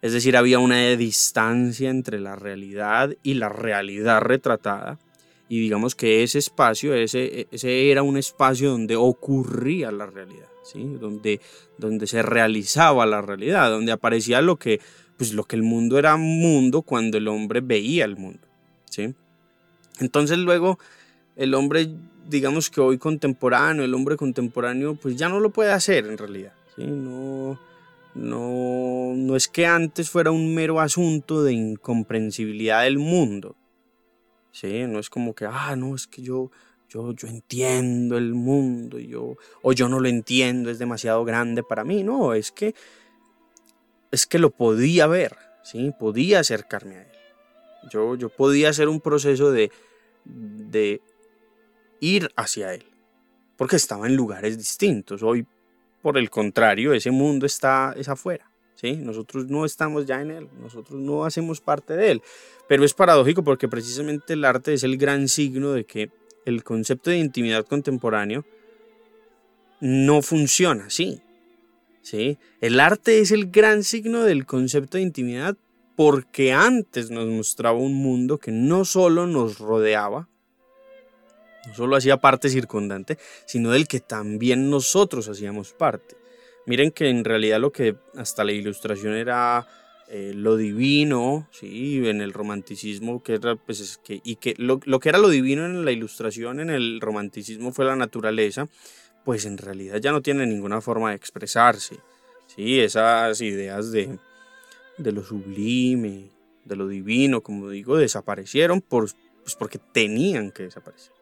es decir, había una distancia entre la realidad y la realidad retratada y digamos que ese espacio, ese, ese era un espacio donde ocurría la realidad, ¿sí? donde, donde se realizaba la realidad, donde aparecía lo que, pues lo que el mundo era mundo cuando el hombre veía el mundo. Entonces luego el hombre, digamos que hoy contemporáneo, el hombre contemporáneo, pues ya no lo puede hacer en realidad. ¿sí? No, no, no es que antes fuera un mero asunto de incomprensibilidad del mundo, ¿sí? No es como que, ah, no, es que yo, yo, yo entiendo el mundo, yo, o yo no lo entiendo, es demasiado grande para mí, no, es que, es que lo podía ver, ¿sí? Podía acercarme a él. Yo, yo podía hacer un proceso de, de ir hacia él, porque estaba en lugares distintos. Hoy, por el contrario, ese mundo está es afuera. ¿sí? Nosotros no estamos ya en él, nosotros no hacemos parte de él. Pero es paradójico porque precisamente el arte es el gran signo de que el concepto de intimidad contemporáneo no funciona así. ¿sí? El arte es el gran signo del concepto de intimidad porque antes nos mostraba un mundo que no solo nos rodeaba, no solo hacía parte circundante, sino del que también nosotros hacíamos parte. Miren que en realidad lo que hasta la ilustración era eh, lo divino, ¿sí? en el romanticismo, que era, pues, que, y que lo, que era lo divino en la ilustración, en el romanticismo fue la naturaleza, pues en realidad ya no tiene ninguna forma de expresarse. ¿sí? Esas ideas de, de lo sublime, de lo divino, como digo, desaparecieron por, pues porque tenían que desaparecer.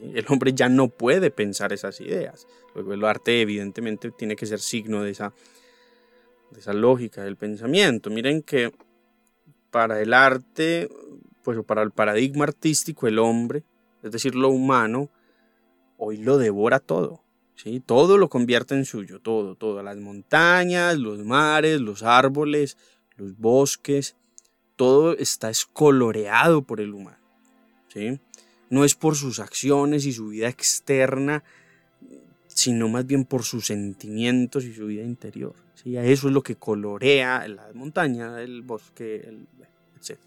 El hombre ya no puede pensar esas ideas. Luego el arte evidentemente tiene que ser signo de esa, de esa lógica del pensamiento. Miren que para el arte, pues para el paradigma artístico, el hombre, es decir, lo humano, hoy lo devora todo. ¿sí? Todo lo convierte en suyo, todo, todo. Las montañas, los mares, los árboles, los bosques, todo está escoloreado por el humano. ¿sí? No es por sus acciones y su vida externa, sino más bien por sus sentimientos y su vida interior. ¿sí? Eso es lo que colorea la montaña, el bosque, etc.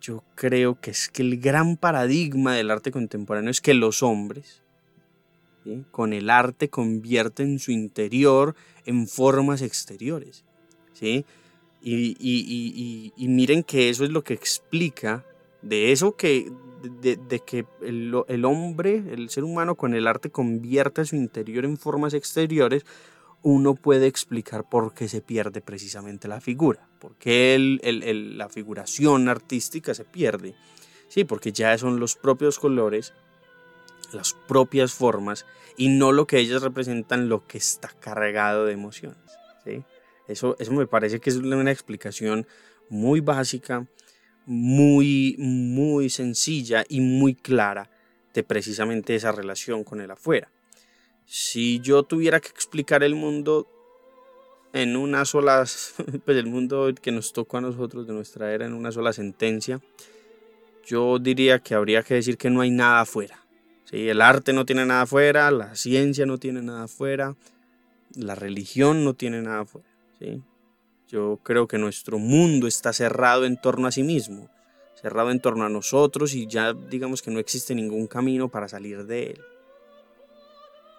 Yo creo que es que el gran paradigma del arte contemporáneo es que los hombres, con el arte, convierten su interior en formas exteriores. ¿Sí? Y, miren que eso es lo que explica de eso que, de, que el, el, hombre, el ser humano con el arte convierte su interior en formas exteriores, uno puede explicar por qué se pierde precisamente la figura, por qué el, la figuración artística se pierde. Sí, porque ya son los propios colores, las propias formas y no lo que ellas representan lo que está cargado de emociones. ¿sí? Eso, eso me parece que es una explicación muy básica, muy, muy sencilla y muy clara de precisamente esa relación con el afuera. Si yo tuviera que explicar el mundo en una sola, pues el mundo que nos tocó a nosotros de nuestra era en una sola sentencia, yo diría que habría que decir que no hay nada afuera. ¿sí? El arte no tiene nada afuera, la ciencia no tiene nada afuera, la religión no tiene nada afuera. ¿Sí? Yo creo que nuestro mundo está cerrado en torno a sí mismo, cerrado en torno a nosotros y ya digamos que no existe ningún camino para salir de él.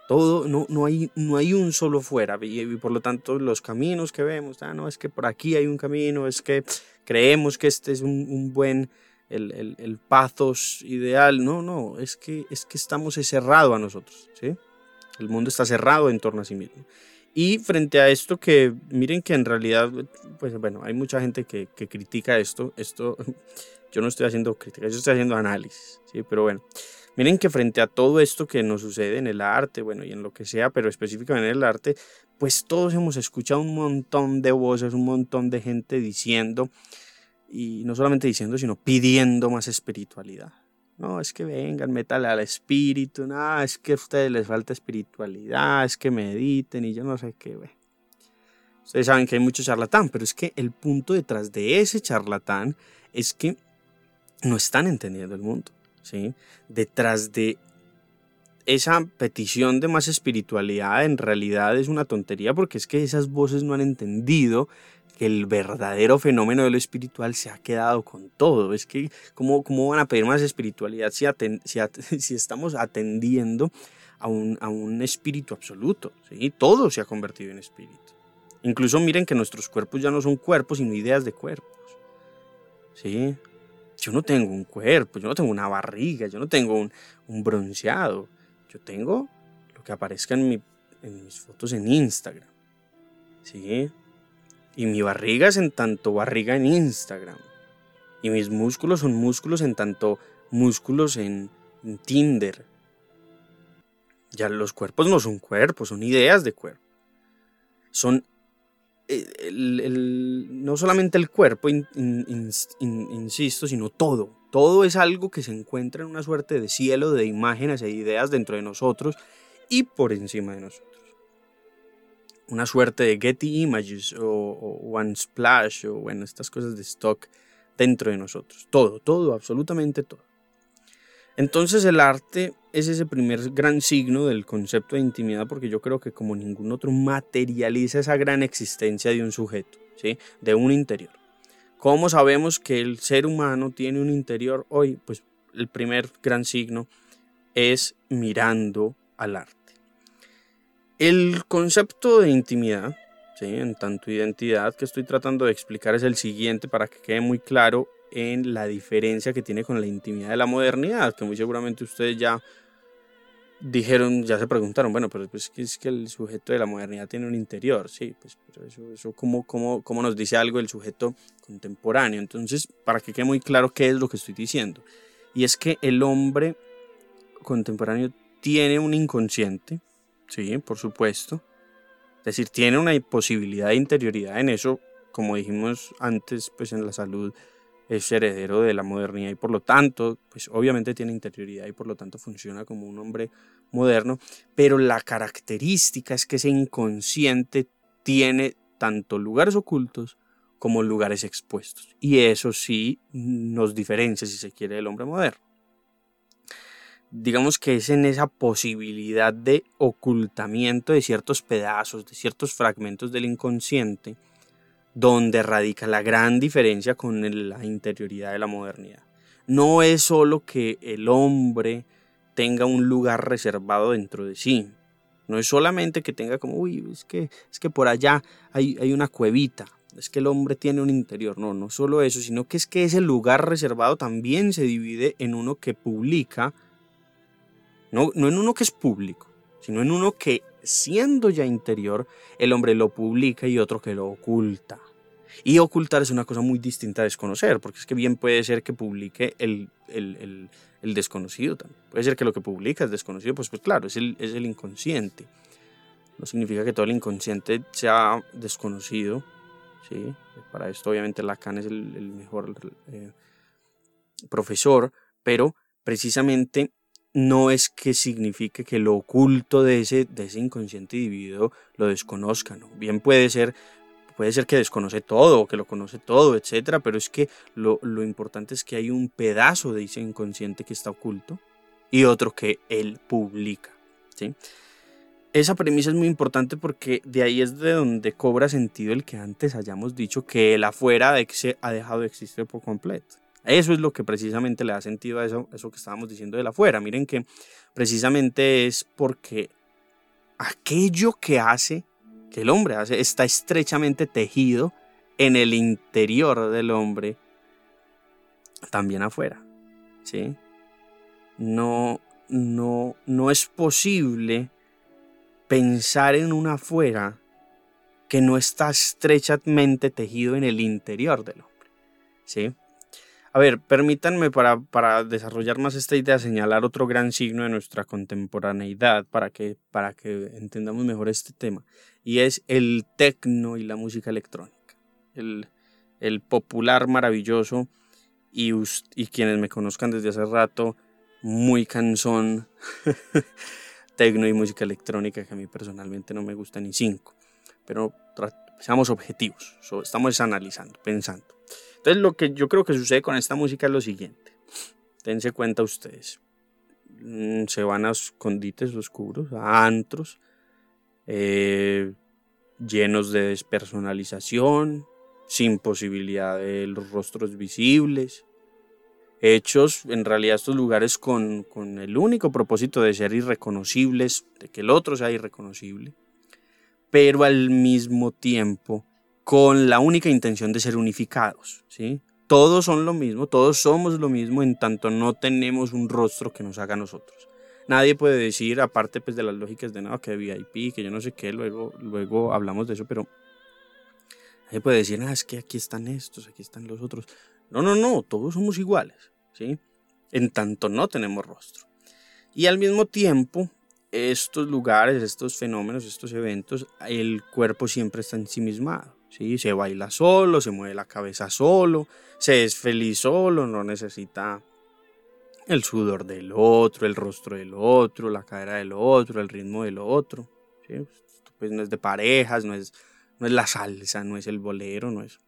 Todo, no, no, hay, no hay un solo fuera y, por lo tanto los caminos que vemos, ah, no, es que por aquí hay un camino, es que creemos que este es un, buen, el, el, el, pathos ideal, no, no, es que, es que estamos cerrados a nosotros, ¿sí? El mundo está cerrado en torno a sí mismo. Y frente a esto que, miren que en realidad, pues bueno, hay mucha gente que, que critica esto, esto, yo no estoy haciendo crítica, yo estoy haciendo análisis, ¿sí? Pero bueno, miren que frente a todo esto que nos sucede en el arte, bueno, y en lo que sea, pero específicamente en el arte, pues todos hemos escuchado un montón de voces, un montón de gente diciendo, y no solamente diciendo, sino pidiendo más espiritualidad. No, es que vengan, métale al espíritu, no, es que a ustedes les falta espiritualidad, es que mediten y yo no sé qué, ve. Ustedes saben que hay mucho charlatán, pero es que el punto detrás de ese charlatán es que no están entendiendo el mundo, ¿sí? Detrás de esa petición de más espiritualidad en realidad es una tontería porque es que esas voces no han entendido que el verdadero fenómeno de lo espiritual se ha quedado con todo. Es que, ¿cómo, cómo van a pedir más espiritualidad si, si, estamos atendiendo a un, a un espíritu absoluto? ¿sí? Todo se ha convertido en espíritu. Incluso miren que nuestros cuerpos ya no son cuerpos, sino ideas de cuerpos. ¿Sí? Yo no tengo un cuerpo, yo no tengo una barriga, yo no tengo un, un bronceado. Yo tengo lo que aparezca en, mi, en mis fotos en Instagram. ¿Sí? Y mi barriga es en tanto barriga en Instagram. Y mis músculos son músculos en tanto músculos en, Tinder. Ya los cuerpos no son cuerpos, son ideas de cuerpo. Son eh, no solamente el cuerpo, insisto, sino todo. Todo es algo que se encuentra en una suerte de cielo de imágenes e ideas dentro de nosotros y por encima de nosotros una suerte de Getty Images o, One Splash o bueno, estas cosas de stock dentro de nosotros. Todo, todo, absolutamente todo. Entonces el arte es ese primer gran signo del concepto de intimidad porque yo creo que como ningún otro materializa esa gran existencia de un sujeto, ¿sí? de un interior. ¿Cómo sabemos que el ser humano tiene un interior hoy? Pues el primer gran signo es mirando al arte. El concepto de intimidad, ¿sí? en tanto identidad que estoy tratando de explicar es el siguiente para que quede muy claro en la diferencia que tiene con la intimidad de la modernidad, que muy seguramente ustedes ya dijeron, ya se preguntaron, bueno, pero pues es que el sujeto de la modernidad tiene un interior, sí, pues eso, eso ¿cómo, cómo, cómo nos dice algo el sujeto contemporáneo. Entonces, para que quede muy claro qué es lo que estoy diciendo. Y es que el hombre contemporáneo tiene un inconsciente, Sí, por supuesto. Es decir, tiene una posibilidad de interioridad en eso, como dijimos antes, pues en la salud es heredero de la modernidad y por lo tanto, pues obviamente tiene interioridad y por lo tanto funciona como un hombre moderno, pero la característica es que ese inconsciente tiene tanto lugares ocultos como lugares expuestos. Y eso sí nos diferencia, si se quiere, del hombre moderno. Digamos que es en esa posibilidad de ocultamiento de ciertos pedazos, de ciertos fragmentos del inconsciente, donde radica la gran diferencia con la interioridad de la modernidad. No es solo que el hombre tenga un lugar reservado dentro de sí. No es solamente que tenga como, uy, es que, es que por allá hay, hay una cuevita, es que el hombre tiene un interior. No, no solo eso, sino que es que ese lugar reservado también se divide en uno que publica, no, no en uno que es público, sino en uno que siendo ya interior, el hombre lo publica y otro que lo oculta. Y ocultar es una cosa muy distinta a desconocer, porque es que bien puede ser que publique el, el, el, desconocido también. Puede ser que lo que publica es desconocido, pues, pues claro, es el, es el inconsciente. No significa que todo el inconsciente sea desconocido. ¿sí? Para esto obviamente Lacan es el, mejor eh, profesor, pero precisamente no es que signifique que lo oculto de ese, de ese inconsciente individuo lo desconozca, ¿no? Bien puede ser puede ser que desconoce todo o que lo conoce todo, etcétera, pero es que lo, importante es que hay un pedazo de ese inconsciente que está oculto y otro que él publica. ¿sí? Esa premisa es muy importante porque de ahí es de donde cobra sentido el que antes hayamos dicho que el afuera de se ha dejado de existir por completo. Eso es lo que precisamente le da sentido a eso, eso que estábamos diciendo del afuera. Miren que precisamente es porque aquello que hace que el hombre hace está estrechamente tejido en el interior del hombre, también afuera. ¿sí? No, no, no es posible pensar en un afuera que no está estrechamente tejido en el interior del hombre. ¿sí? A ver, permítanme para, desarrollar más esta idea señalar otro gran signo de nuestra contemporaneidad para que, para que entendamos mejor este tema, y es el tecno y la música electrónica. El, popular, maravilloso, y, quienes me conozcan desde hace rato, muy cansón tecno y música electrónica que a mí personalmente no me gusta ni cinco. Pero seamos objetivos, estamos analizando, pensando. Entonces lo que yo creo que sucede con esta música es lo siguiente. Dense cuenta ustedes. Mm, se van a escondites oscuros, a antros, eh, llenos de despersonalización, sin posibilidad de los rostros visibles, hechos en realidad estos lugares con, con el único propósito de ser irreconocibles, de que el otro sea irreconocible, pero al mismo tiempo con la única intención de ser unificados, ¿sí? Todos son lo mismo, todos somos lo mismo en tanto no tenemos un rostro que nos haga a nosotros. Nadie puede decir, aparte pues de las lógicas de nada, que VIP, que yo no sé qué, luego, luego hablamos de eso, pero nadie puede decir, ah, es que aquí están estos, aquí están los otros. No, no, no, todos somos iguales, ¿sí? En tanto no tenemos rostro. Y al mismo tiempo, estos lugares, estos fenómenos, estos eventos, el cuerpo siempre está ensimismado. ¿Sí? Se baila solo, se mueve la cabeza solo, se es feliz solo, no necesita el sudor del otro, el rostro del otro, la cadera del otro, el ritmo del otro. ¿sí? Pues no es de parejas, no es, no es la salsa, no es el bolero, no es...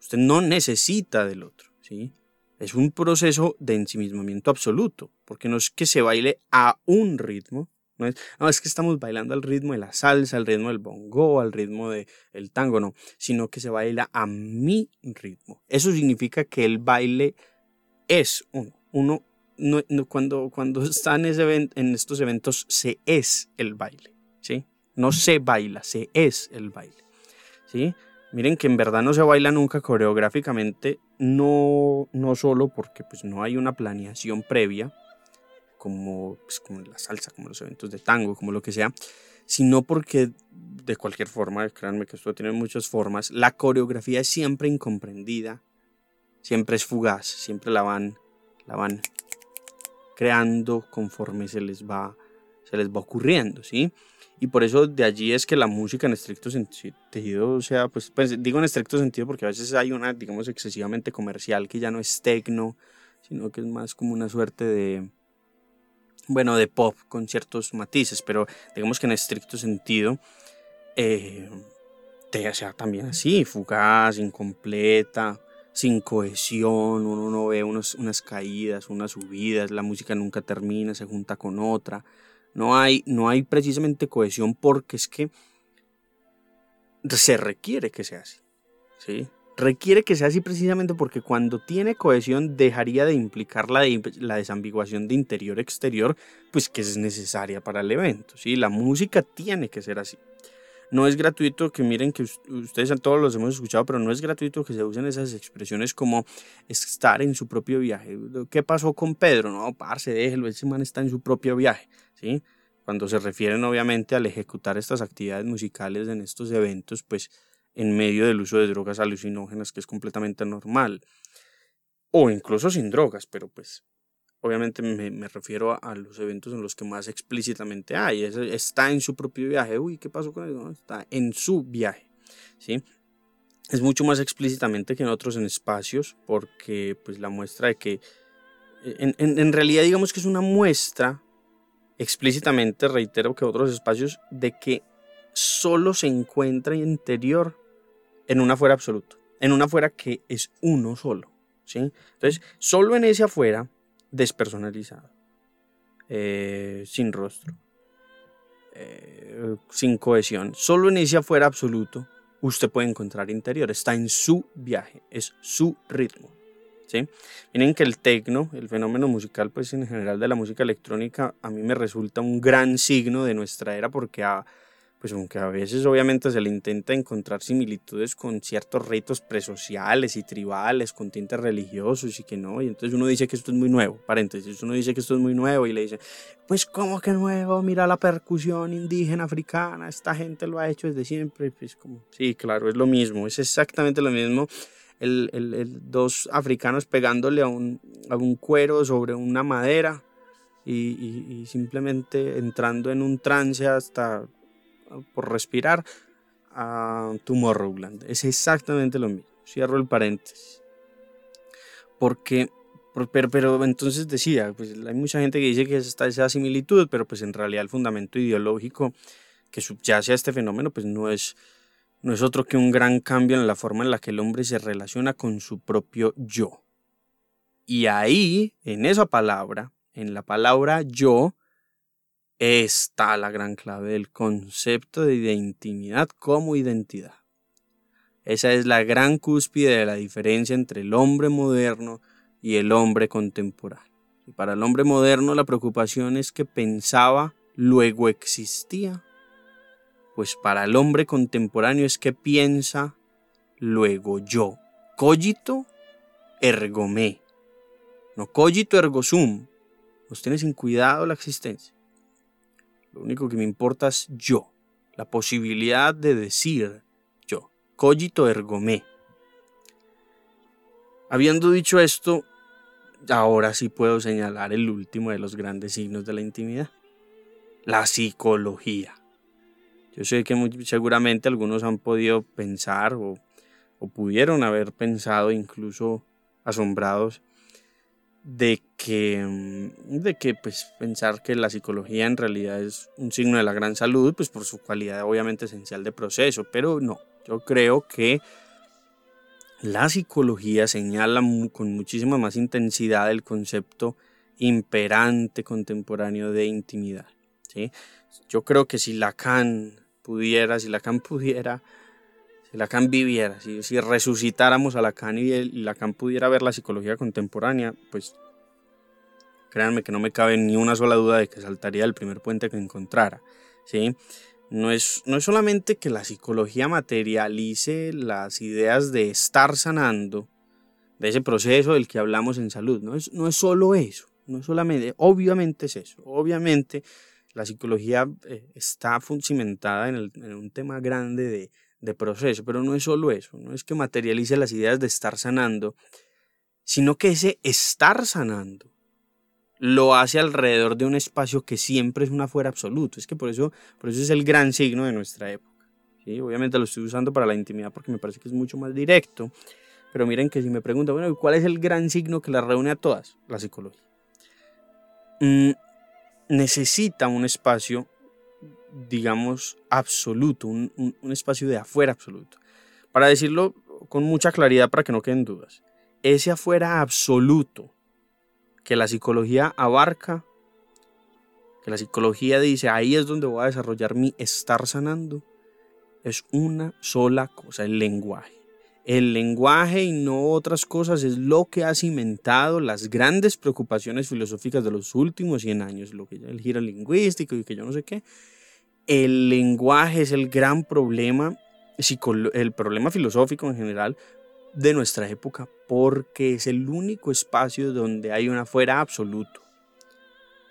Usted no necesita del otro, ¿sí? Es un proceso de ensimismamiento absoluto, porque no es que se baile a un ritmo, no es, no, es que estamos bailando al ritmo de la salsa, al ritmo del bongo, al ritmo del el tango, no, sino que se baila a mi ritmo. Eso significa que el baile es uno. Uno no, cuando, cuando está en, ese en estos eventos se es el baile, ¿sí? No se baila, se es el baile, ¿sí? Miren que en verdad no se baila nunca coreográficamente, no, no solo porque pues no hay una planeación previa, como, pues, como la salsa, como los eventos de tango, como lo que sea, sino porque de cualquier forma, créanme que esto tiene muchas formas, la coreografía es siempre incomprendida, siempre es fugaz, siempre la van, la van creando conforme se les va, se les va ocurriendo, ¿sí? Y por eso de allí es que la música en estricto sentido, o sea, pues, pues, digo en estricto sentido porque a veces hay una, digamos, excesivamente comercial que ya no es tecno, sino que es más como una suerte de, bueno, de pop con ciertos matices, pero digamos que en estricto sentido, eh, te, sea, también así, fugaz, incompleta, sin cohesión, uno no ve unos, unas caídas, unas subidas, la música nunca termina, se junta con otra. No hay, no hay precisamente cohesión porque es que se requiere que sea así. ¿sí? Requiere que sea así precisamente porque cuando tiene cohesión dejaría de implicar la, la desambiguación de interior-exterior, pues que es necesaria para el evento. ¿sí? La música tiene que ser así. No es gratuito que miren que ustedes todos los hemos escuchado, pero no es gratuito que se usen esas expresiones como estar en su propio viaje. ¿Qué pasó con Pedro? No, parce, déjelo, ese man está en su propio viaje, ¿sí? Cuando se refieren obviamente al ejecutar estas actividades musicales en estos eventos, pues en medio del uso de drogas alucinógenas, que es completamente normal. O incluso sin drogas, pero pues obviamente me, refiero a, los eventos en los que más explícitamente hay. está en su propio viaje. Uy, ¿qué pasó con eso? está en su viaje. ¿sí? Es mucho más explícitamente que en otros en espacios, porque pues la muestra de que, en, en realidad digamos que es una muestra explícitamente, reitero que otros espacios, de que solo se encuentra interior en un afuera absoluto, en un afuera que es uno solo. ¿sí? Entonces, solo en ese afuera despersonalizado, eh, sin rostro, eh, sin cohesión. Solo en ese afuera absoluto usted puede encontrar interior. Está en su viaje, es su ritmo. ¿sí? Miren que el tecno, el fenómeno musical, pues en general de la música electrónica, a mí me resulta un gran signo de nuestra era porque ha pues aunque a veces obviamente se le intenta encontrar similitudes con ciertos ritos presociales y tribales, con tintes religiosos y que no, y entonces uno dice que esto es muy nuevo, paréntesis, uno dice que esto es muy nuevo y le dice, pues ¿cómo que nuevo? Mira la percusión indígena africana, esta gente lo ha hecho desde siempre, pues como, sí, claro, es lo mismo, es exactamente lo mismo. El, el, dos africanos pegándole a un, a un cuero sobre una madera y, y simplemente entrando en un trance hasta por respirar a Tomorrowland. Es exactamente lo mismo. Cierro el paréntesis. Porque, pero, pero entonces decía, pues hay mucha gente que dice que está esa similitud, pero pues en realidad el fundamento ideológico que subyace a este fenómeno pues no es, no es otro que un gran cambio en la forma en la que el hombre se relaciona con su propio yo. Y ahí, en esa palabra, en la palabra yo, está la gran clave del concepto de intimidad como identidad. Esa es la gran cúspide de la diferencia entre el hombre moderno y el hombre contemporáneo. Y para el hombre moderno la preocupación es que pensaba, luego existía. Pues para el hombre contemporáneo es que piensa, luego yo. Cogito ergo me. No cogito ergo sum. Nos tiene sin cuidado la existencia. Lo único que me importa es yo, la posibilidad de decir yo. Cogito ergo me. Habiendo dicho esto, ahora sí puedo señalar el último de los grandes signos de la intimidad, la psicología. Yo sé que seguramente algunos han podido pensar o, o pudieron haber pensado incluso asombrados de que, mm, de que pues, pensar que la psicología en realidad es un signo de la gran salud, pues por su cualidad obviamente esencial de proceso, pero no, yo creo que la psicología señala con muchísima más intensidad el concepto imperante contemporáneo de intimidad. ¿sí? Yo creo que si Lacan pudiera, si Lacan pudiera si Lacan viviera, si, si resucitáramos a Lacan y, Lacan pudiera ver la psicología contemporánea, pues créanme que no me cabe ni una sola duda de que saltaría el primer puente que encontrara. ¿sí? No, es, no es solamente que la psicología materialice las ideas de estar sanando, de ese proceso del que hablamos en salud, no es, no es solo eso, no es solamente, obviamente es eso, obviamente la psicología eh, está cimentada en, en un tema grande de, de proceso, pero no es solo eso, no es que materialice las ideas de estar sanando, sino que ese estar sanando lo hace alrededor de un espacio que siempre es un afuera absoluto. Es que por eso, por eso es el gran signo de nuestra época. Obviamente lo estoy usando para la intimidad porque me parece que es mucho más directo. Pero miren que si me preguntan, bueno, ¿cuál es el gran signo que las reúne a todas? La psicología. Mm, necesita un espacio, digamos, absoluto, un, un espacio de afuera absoluto. Para decirlo con mucha claridad para que no queden dudas. Ese afuera absoluto que la psicología abarca, que la psicología dice, ahí es donde voy a desarrollar mi estar sanando, es una sola cosa, el lenguaje. El lenguaje y no otras cosas es lo que ha cimentado las grandes preocupaciones filosóficas de los últimos 100 años, lo que el giro lingüístico y que yo no sé qué. El lenguaje es el gran problema, el problema filosófico en general de nuestra época, porque es el único espacio donde hay un afuera absoluto.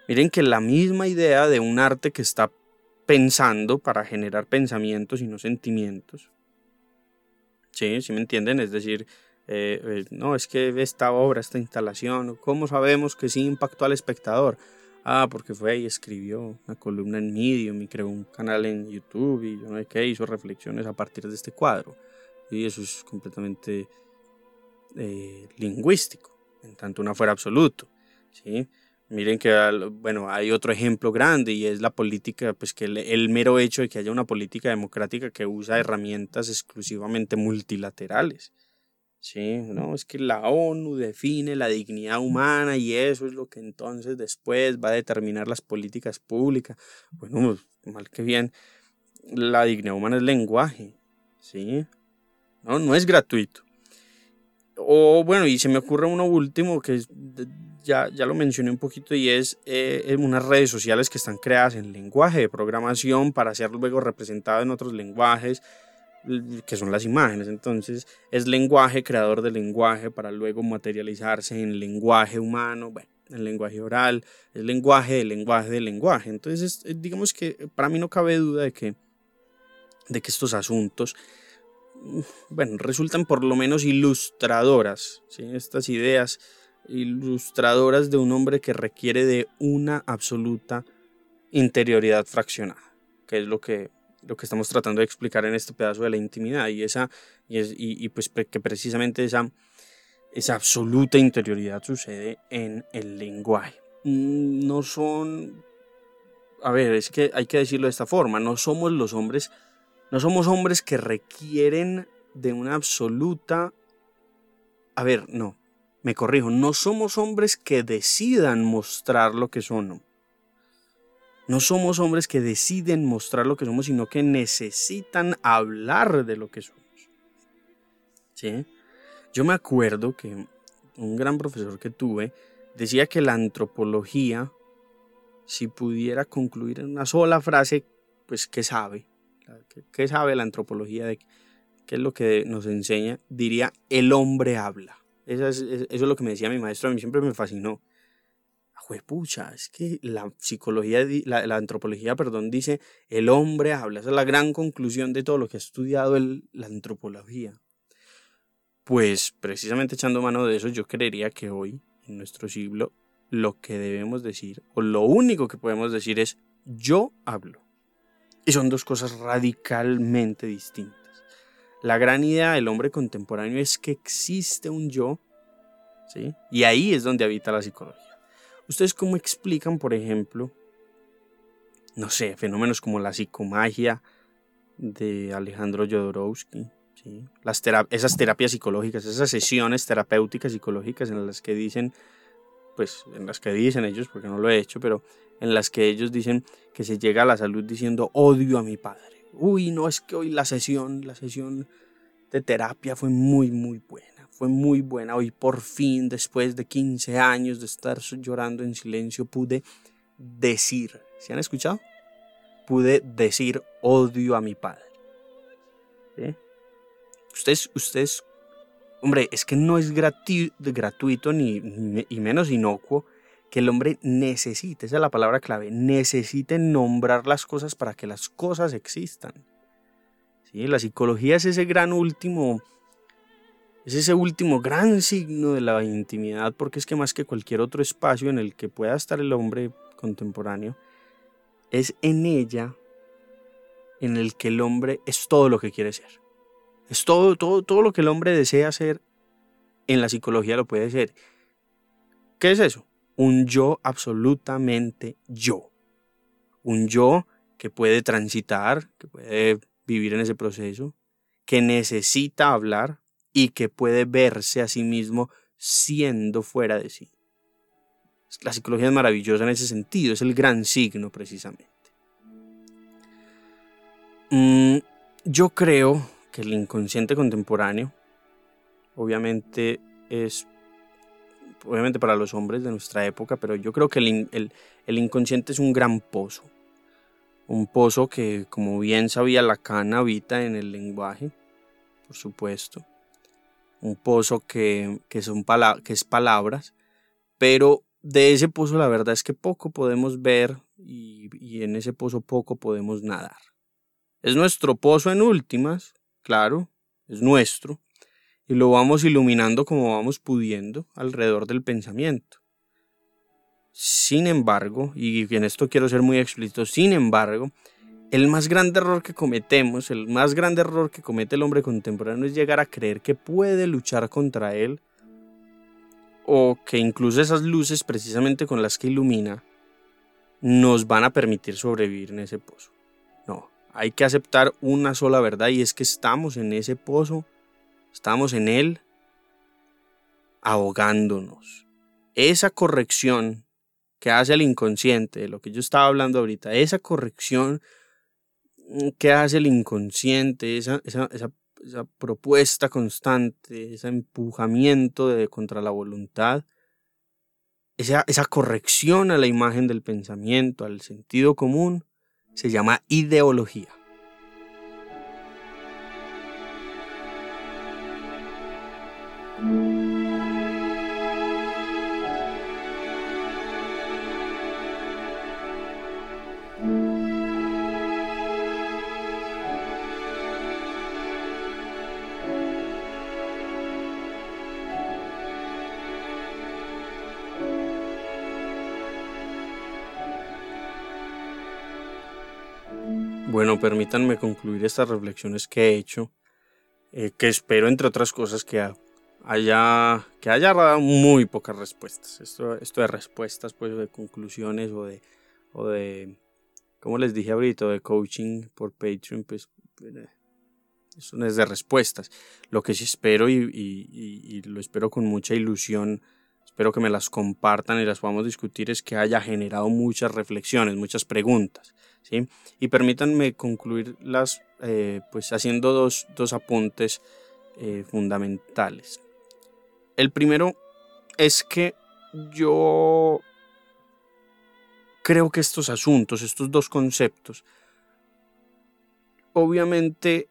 Miren que la misma idea de un arte que está pensando para generar pensamientos y no sentimientos, ¿Sí? ¿Sí me entienden? Es decir, eh, eh, no, es que esta obra, esta instalación, ¿cómo sabemos que sí impactó al espectador? Ah, porque fue y escribió una columna en Medium y creó un canal en YouTube y yo no sé qué, hizo reflexiones a partir de este cuadro. Y eso es completamente eh, lingüístico, en tanto una fuera absoluto. ¿sí? Miren que, bueno, hay otro ejemplo grande y es la política, pues que el, mero hecho de que haya una política democrática que usa herramientas exclusivamente multilaterales. Sí, no, es que la ONU define la dignidad humana y eso es lo que entonces después va a determinar las políticas públicas. Bueno, pues, mal que bien, la dignidad humana es lenguaje, ¿sí? No, no es gratuito. O bueno, y se me ocurre uno último que ya, ya lo mencioné un poquito y es eh, unas redes sociales que están creadas en lenguaje de programación para ser luego representado en otros lenguajes que son las imágenes. Entonces es lenguaje, creador de lenguaje para luego materializarse en lenguaje humano, bueno, en lenguaje oral, es lenguaje de lenguaje de lenguaje. Entonces digamos que para mí no cabe duda de que, de que estos asuntos bueno, resultan por lo menos ilustradoras, ¿sí? estas ideas ilustradoras de un hombre que requiere de una absoluta interioridad fraccionada, que es lo que, lo que estamos tratando de explicar en este pedazo de la intimidad y, esa, y, es, y, pues que precisamente esa, esa absoluta interioridad sucede en el lenguaje. Mm, no son, a ver, es que hay que decirlo de esta forma, no somos los hombres no somos hombres que requieren de una absoluta... A ver, no, me corrijo, no somos hombres que decidan mostrar lo que son. No somos hombres que deciden mostrar lo que somos, sino que necesitan hablar de lo que somos. ¿Sí? Yo me acuerdo que un gran profesor que tuve decía que la antropología, si pudiera concluir en una sola frase, pues ¿qué sabe? ¿Qué, sabe la antropología de qué es lo que nos enseña? Diría, el hombre habla. Eso es, lo que me decía mi maestro, a mí siempre me fascinó. Juepucha, es que la psicología, la, la, antropología, perdón, dice, el hombre habla. Esa es la gran conclusión de todo lo que ha estudiado la antropología. Pues precisamente echando mano de eso, yo creería que hoy, en nuestro siglo, lo que debemos decir, o lo único que podemos decir es, yo hablo. Y son dos cosas radicalmente distintas. La gran idea del hombre contemporáneo es que existe un yo, ¿sí? Y ahí es donde habita la psicología. ¿Ustedes cómo explican, por ejemplo, no sé, fenómenos como la psicomagia de Alejandro Jodorowsky, ¿sí? Las esas terapias psicológicas, esas sesiones terapéuticas psicológicas en las que dicen, pues en las que dicen ellos, porque no lo he hecho, pero en las que ellos dicen que se llega a la salud diciendo odio a mi padre. Uy, no es que hoy la sesión, la sesión de terapia fue muy, muy buena. Fue muy buena. Hoy por fin, después de 15 años de estar llorando en silencio, pude decir, ¿se han escuchado? Pude decir odio a mi padre. Ustedes, ustedes, hombre, es que no es gratuito ni, y menos inocuo que el hombre necesite, esa es la palabra clave, necesite nombrar las cosas para que las cosas existan. ¿Sí? La psicología es ese gran último, Es ese último gran signo de la intimidad, porque es que más que cualquier otro espacio en el que pueda estar el hombre contemporáneo, es en ella en el que el hombre es todo lo que quiere ser. Es todo, todo, todo lo que el hombre desea ser, en la psicología lo puede ser. ¿Qué es eso? Un yo absolutamente yo. Un yo que puede transitar, que puede vivir en ese proceso, que necesita hablar y que puede verse a sí mismo siendo fuera de sí. La psicología es maravillosa en ese sentido, es el gran signo precisamente. Mm, yo creo que el inconsciente contemporáneo, obviamente es, obviamente para los hombres de nuestra época, pero yo creo que el, el inconsciente es un gran pozo. Un pozo que, como bien sabía Lacan, habita en el lenguaje, por supuesto. Un pozo que, que, son que es palabras, pero de ese pozo la verdad es que poco podemos ver y, y en ese pozo poco podemos nadar. Es nuestro pozo en últimas, claro, es nuestro, y lo vamos iluminando como vamos pudiendo alrededor del pensamiento. Sin embargo, y en esto quiero ser muy explícito, sin embargo, el más grande error que cometemos, el más grande error que comete el hombre contemporáneo es llegar a creer que puede luchar contra él o que incluso esas luces precisamente con las que ilumina nos van a permitir sobrevivir en ese pozo. No, hay que aceptar una sola verdad y es que estamos en ese pozo, estamos en él ahogándonos. Esa corrección que hace el inconsciente, de lo que yo estaba hablando ahorita, esa corrección que hace el inconsciente, esa, propuesta constante, ese empujamiento contra la voluntad, esa corrección a la imagen del pensamiento, al sentido común, se llama ideología. Bueno, permítanme concluir estas reflexiones que he hecho, eh, que espero, entre otras cosas, que haya, que haya dado muy pocas respuestas. Esto, esto de respuestas, pues, de conclusiones o de, o de, como les dije ahorita, de coaching por Patreon, pues, eh, eso no es de respuestas. Lo que sí espero y, lo espero con mucha ilusión espero que me las compartan y las podamos discutir, es que haya generado muchas reflexiones, muchas preguntas. ¿sí? Y permítanme concluir las, eh, pues haciendo dos, dos apuntes eh, fundamentales. El primero es que yo creo que estos asuntos, estos dos conceptos, obviamente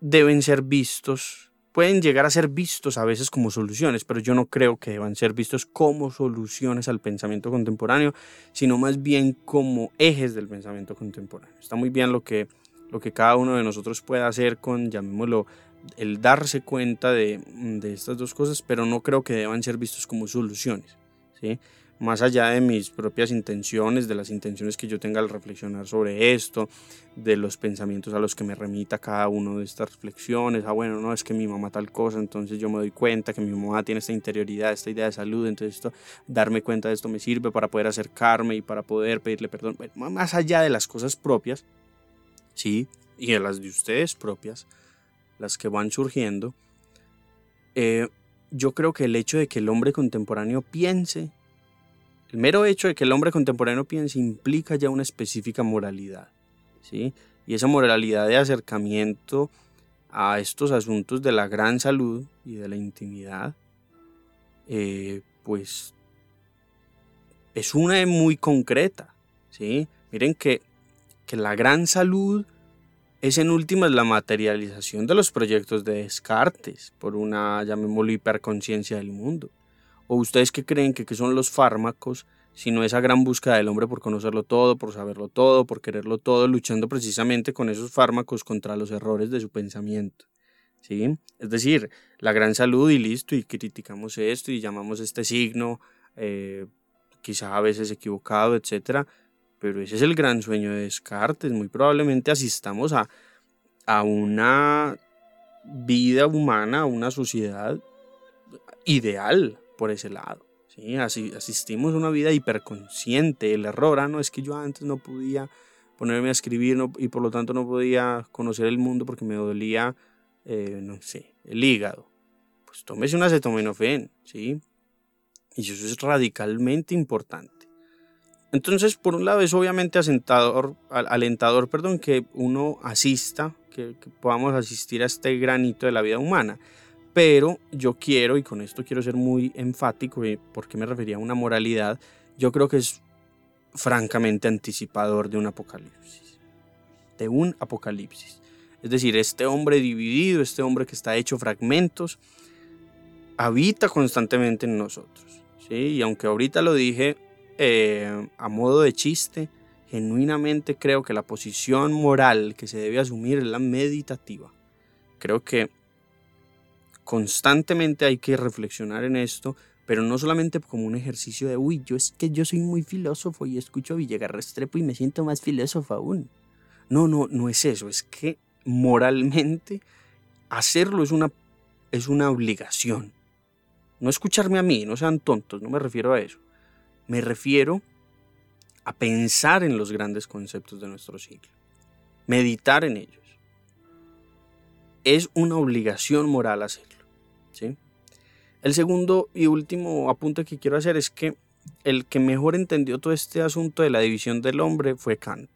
deben ser vistos pueden llegar a ser vistos a veces como soluciones, pero yo no creo que deban ser vistos como soluciones al pensamiento contemporáneo, sino más bien como ejes del pensamiento contemporáneo. Está muy bien lo que, lo que cada uno de nosotros puede hacer con, llamémoslo, el darse cuenta de, de estas dos cosas, pero no creo que deban ser vistos como soluciones. ¿sí? más allá de mis propias intenciones, de las intenciones que yo tenga al reflexionar sobre esto, de los pensamientos a los que me remita cada uno de estas reflexiones, ah bueno, no, es que mi mamá tal cosa, entonces yo me doy cuenta que mi mamá tiene esta interioridad, esta idea de salud, entonces esto, darme cuenta de esto me sirve para poder acercarme y para poder pedirle perdón, más allá de las cosas propias, sí, y de las de ustedes propias, las que van surgiendo, eh, yo creo que el hecho de que el hombre contemporáneo piense el mero hecho de que el hombre contemporáneo piense implica ya una específica moralidad, ¿sí? Y esa moralidad de acercamiento a estos asuntos de la gran salud y de la intimidad, eh, pues es una muy concreta, ¿sí? Miren que, que la gran salud es en últimas la materialización de los proyectos de Descartes por una, llamémoslo, hiperconciencia del mundo. ¿O ustedes qué creen que, son los fármacos, sino esa gran búsqueda del hombre por conocerlo todo, por saberlo todo, por quererlo todo, luchando precisamente con esos fármacos contra los errores de su pensamiento? ¿sí? Es decir, la gran salud y listo, y criticamos esto y llamamos este signo, eh, quizá a veces equivocado, etcétera, pero ese es el gran sueño de Descartes. Muy probablemente asistamos a, a una vida humana, a una sociedad ideal por ese lado. ¿sí? Así, asistimos a una vida hiperconsciente. El error, ah, no es que yo antes no podía ponerme a escribir y por lo tanto no podía conocer el mundo porque me dolía, eh, no sé, el hígado. Pues tómese un acetaminofén, ¿sí? Y eso es radicalmente importante. Entonces, por un lado, es obviamente asentador, alentador perdón, que uno asista, que, que podamos asistir a este granito de la vida humana. Pero yo quiero, y con esto quiero ser muy enfático, porque me refería a una moralidad, yo creo que es francamente anticipador de un apocalipsis. De un apocalipsis. Es decir, este hombre dividido, este hombre que está hecho fragmentos, habita constantemente en nosotros. ¿sí? Y aunque ahorita lo dije eh, a modo de chiste, genuinamente creo que la posición moral que se debe asumir es la meditativa. Creo que constantemente hay que reflexionar en esto pero no solamente como un ejercicio de, uy, yo es que yo soy muy filósofo y escucho a Villegas Restrepo y me siento más filósofo aún. No, no, no es eso, es que moralmente hacerlo es una, es una obligación. No escucharme a mí, no sean tontos, no me refiero a eso. Me refiero a pensar en los grandes conceptos de nuestro siglo, meditar en ellos. Es una obligación moral hacerlo. ¿sí? El segundo y último apunte que quiero hacer es que el que mejor entendió todo este asunto de la división del hombre fue Kant.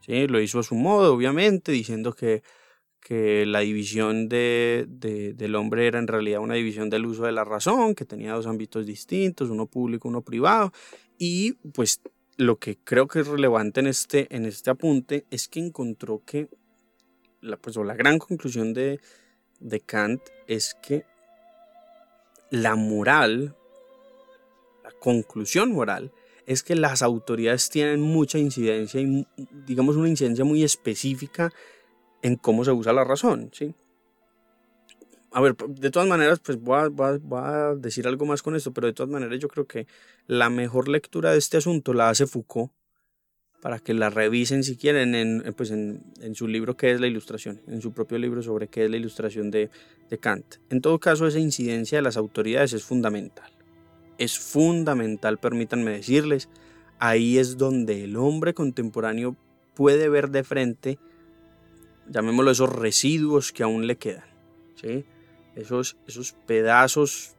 ¿sí? Lo hizo a su modo, obviamente, diciendo que, que la división de, del hombre era en realidad una división del uso de la razón, que tenía dos ámbitos distintos, uno público, uno privado. Y pues lo que creo que es relevante en este, en este apunte es que encontró que la, pues, la gran conclusión de, de Kant es que la moral, la conclusión moral, es que las autoridades tienen mucha incidencia y digamos una incidencia muy específica en cómo se usa la razón, ¿sí? A ver, de todas maneras, pues voy a, decir algo más con esto, pero de todas maneras yo creo que la mejor lectura de este asunto la hace Foucault para que la revisen si quieren en, pues en, su libro ¿Qué es la ilustración? En su propio libro sobre qué es la ilustración de, de Kant. En todo caso, esa incidencia de las autoridades es fundamental. Es fundamental, permítanme decirles, ahí es donde el hombre contemporáneo puede ver de frente, llamémoslo esos residuos que aún le quedan, ¿sí? esos, esos pedazos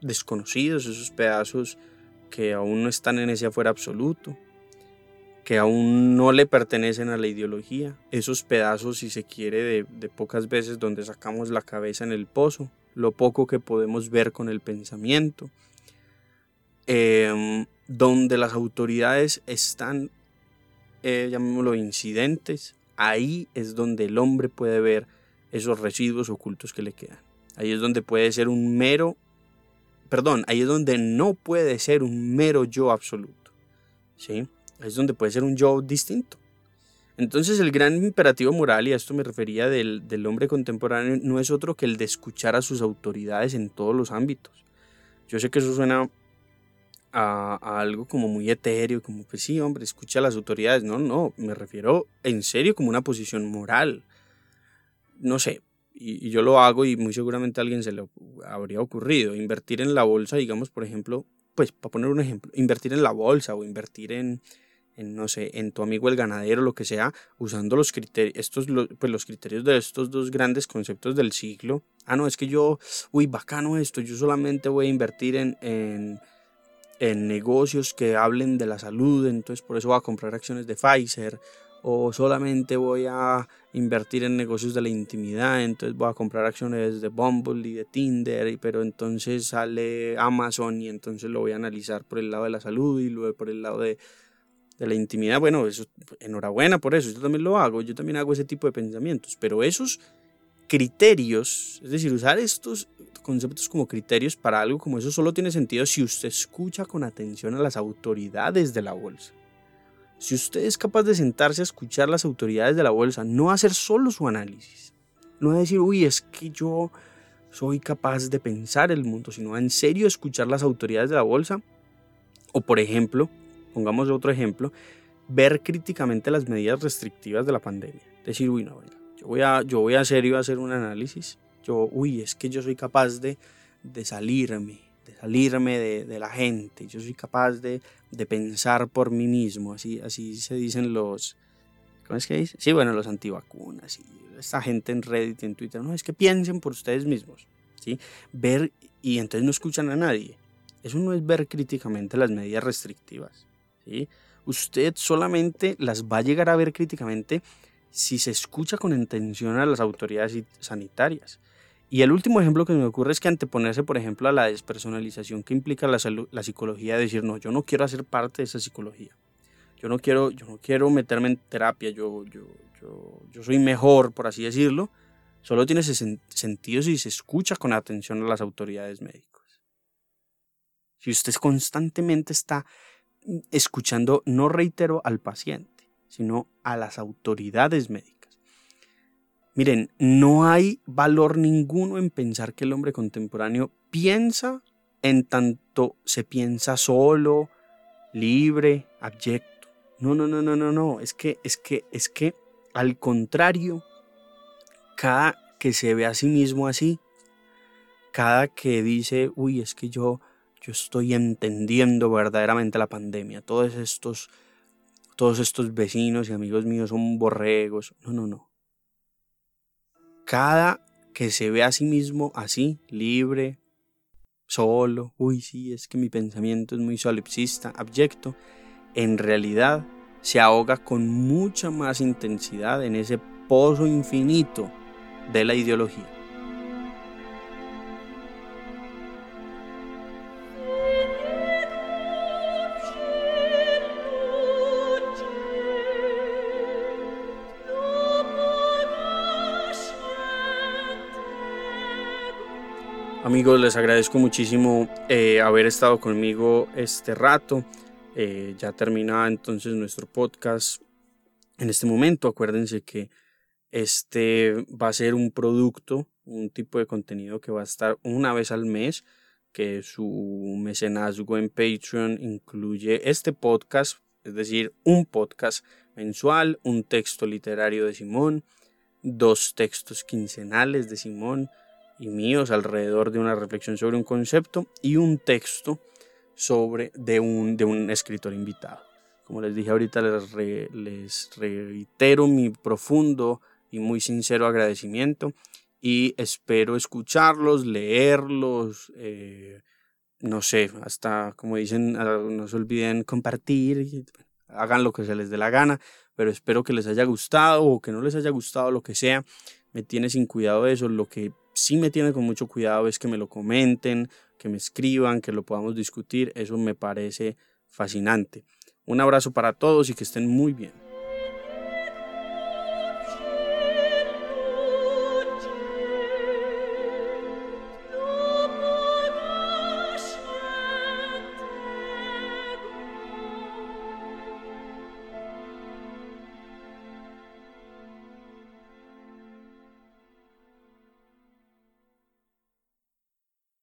desconocidos, esos pedazos que aún no están en ese afuera absoluto, que aún no le pertenecen a la ideología, esos pedazos, si se quiere, de, pocas veces donde sacamos la cabeza en el pozo, lo poco que podemos ver con el pensamiento, em, donde las autoridades están, eh, llamémoslo, incidentes, ahí es donde el hombre puede ver esos residuos ocultos que le quedan. Ahí es donde puede ser un mero, perdón, ahí es donde no puede ser un mero yo absoluto. ¿Sí? es donde puede ser un yo distinto. Entonces el gran imperativo moral, y a esto me refería del, hombre contemporáneo, no es otro que el de escuchar a sus autoridades en todos los ámbitos. Yo sé que eso suena a, algo como muy etéreo, como pues sí, hombre, escucha a las autoridades. No, no, me refiero en serio como una posición moral. No sé, y, y yo lo hago y muy seguramente a alguien se le habría ocurrido. Invertir en la bolsa, digamos, por ejemplo, pues para poner un ejemplo, invertir en la bolsa o invertir en, en, no sé, en tu amigo el ganadero, lo que sea, usando los criterios, estos, pues los criterios de estos dos grandes conceptos del siglo. Ah, no, es que yo, uy, bacano esto, yo solamente voy a invertir en, en, en negocios que hablen de la salud, entonces por eso voy a comprar acciones de Pfizer, o solamente voy a invertir en negocios de la intimidad, entonces voy a comprar acciones de Bumble y de Tinder, pero entonces sale Amazon y entonces lo voy a analizar por el lado de la salud y luego por el lado de de la intimidad, bueno, eso, enhorabuena por eso, yo también lo hago, yo también hago ese tipo de pensamientos, pero esos criterios, es decir, usar estos conceptos como criterios para algo como eso solo tiene sentido si usted escucha con atención a las autoridades de la bolsa. Si usted es capaz de sentarse a escuchar las autoridades de la bolsa, no hacer solo su análisis, No decir, uy, es que yo soy capaz de pensar el mundo, sino en serio escuchar las autoridades de la bolsa. O por ejemplo, pongamos otro ejemplo, ver críticamente las medidas restrictivas de la pandemia. Decir, uy, no, yo voy a, yo voy a serio hacer un análisis. Yo, uy, es que yo soy capaz de, de salirme, de salirme de, la gente. Yo soy capaz de, de, pensar por mí mismo. Así, así se dicen los, ¿cómo es que dice? Sí, bueno, los antivacunas y esta gente en Reddit en Twitter. No, es que piensen por ustedes mismos. ¿sí? Ver y entonces no escuchan a nadie. Eso no es ver críticamente las medidas restrictivas. ¿sí? Usted solamente las va a llegar a ver críticamente si se escucha con intención a las autoridades sanitarias. Y el último ejemplo que me ocurre es que anteponerse, por ejemplo, a la despersonalización que implica la, la psicología, decir, no, yo no quiero hacer parte de esa psicología. Yo no quiero, yo no quiero meterme en terapia, yo, yo, yo, yo soy mejor, por así decirlo. Solo tiene ese sentido si se escucha con atención a las autoridades médicas. Si usted constantemente está escuchando, no reitero al paciente, sino a las autoridades médicas Miren, no hay valor ninguno en pensar que el hombre contemporáneo piensa en tanto se piensa solo, libre, abyecto. No, no, no, no, no, no. Es que, es que, es que, al contrario, cada que se ve a sí mismo así, cada que dice, uy, es que yo, yo estoy entendiendo verdaderamente la pandemia, todos estos, todos estos vecinos y amigos míos son borregos. No, no, no cada que se ve a sí mismo así, libre, solo, uy, sí, es que mi pensamiento es muy solipsista, abyecto, en realidad se ahoga con mucha más intensidad en ese pozo infinito de la ideología. Amigos, les agradezco muchísimo eh, haber estado conmigo este rato. Eh, ya termina entonces nuestro podcast en este momento. Acuérdense que este va a ser un producto, un tipo de contenido que va a estar una vez al mes, que su mecenazgo en Patreon incluye este podcast, es decir, un podcast mensual, un texto literario de Simón, dos textos quincenales de Simón, y míos alrededor de una reflexión sobre un concepto y un texto sobre de un, de un escritor invitado. Como les dije ahorita, les, les reitero mi profundo y muy sincero agradecimiento y espero escucharlos, leerlos, eh, no sé, hasta como dicen, no se olviden compartir, hagan lo que se les dé la gana, pero espero que les haya gustado o que no les haya gustado, lo que sea, me tiene sin cuidado eso, lo que sí me tiene con mucho cuidado es que me lo comenten, que me escriban, que lo podamos discutir. Eso me parece fascinante. Un abrazo para todos y que estén muy bien.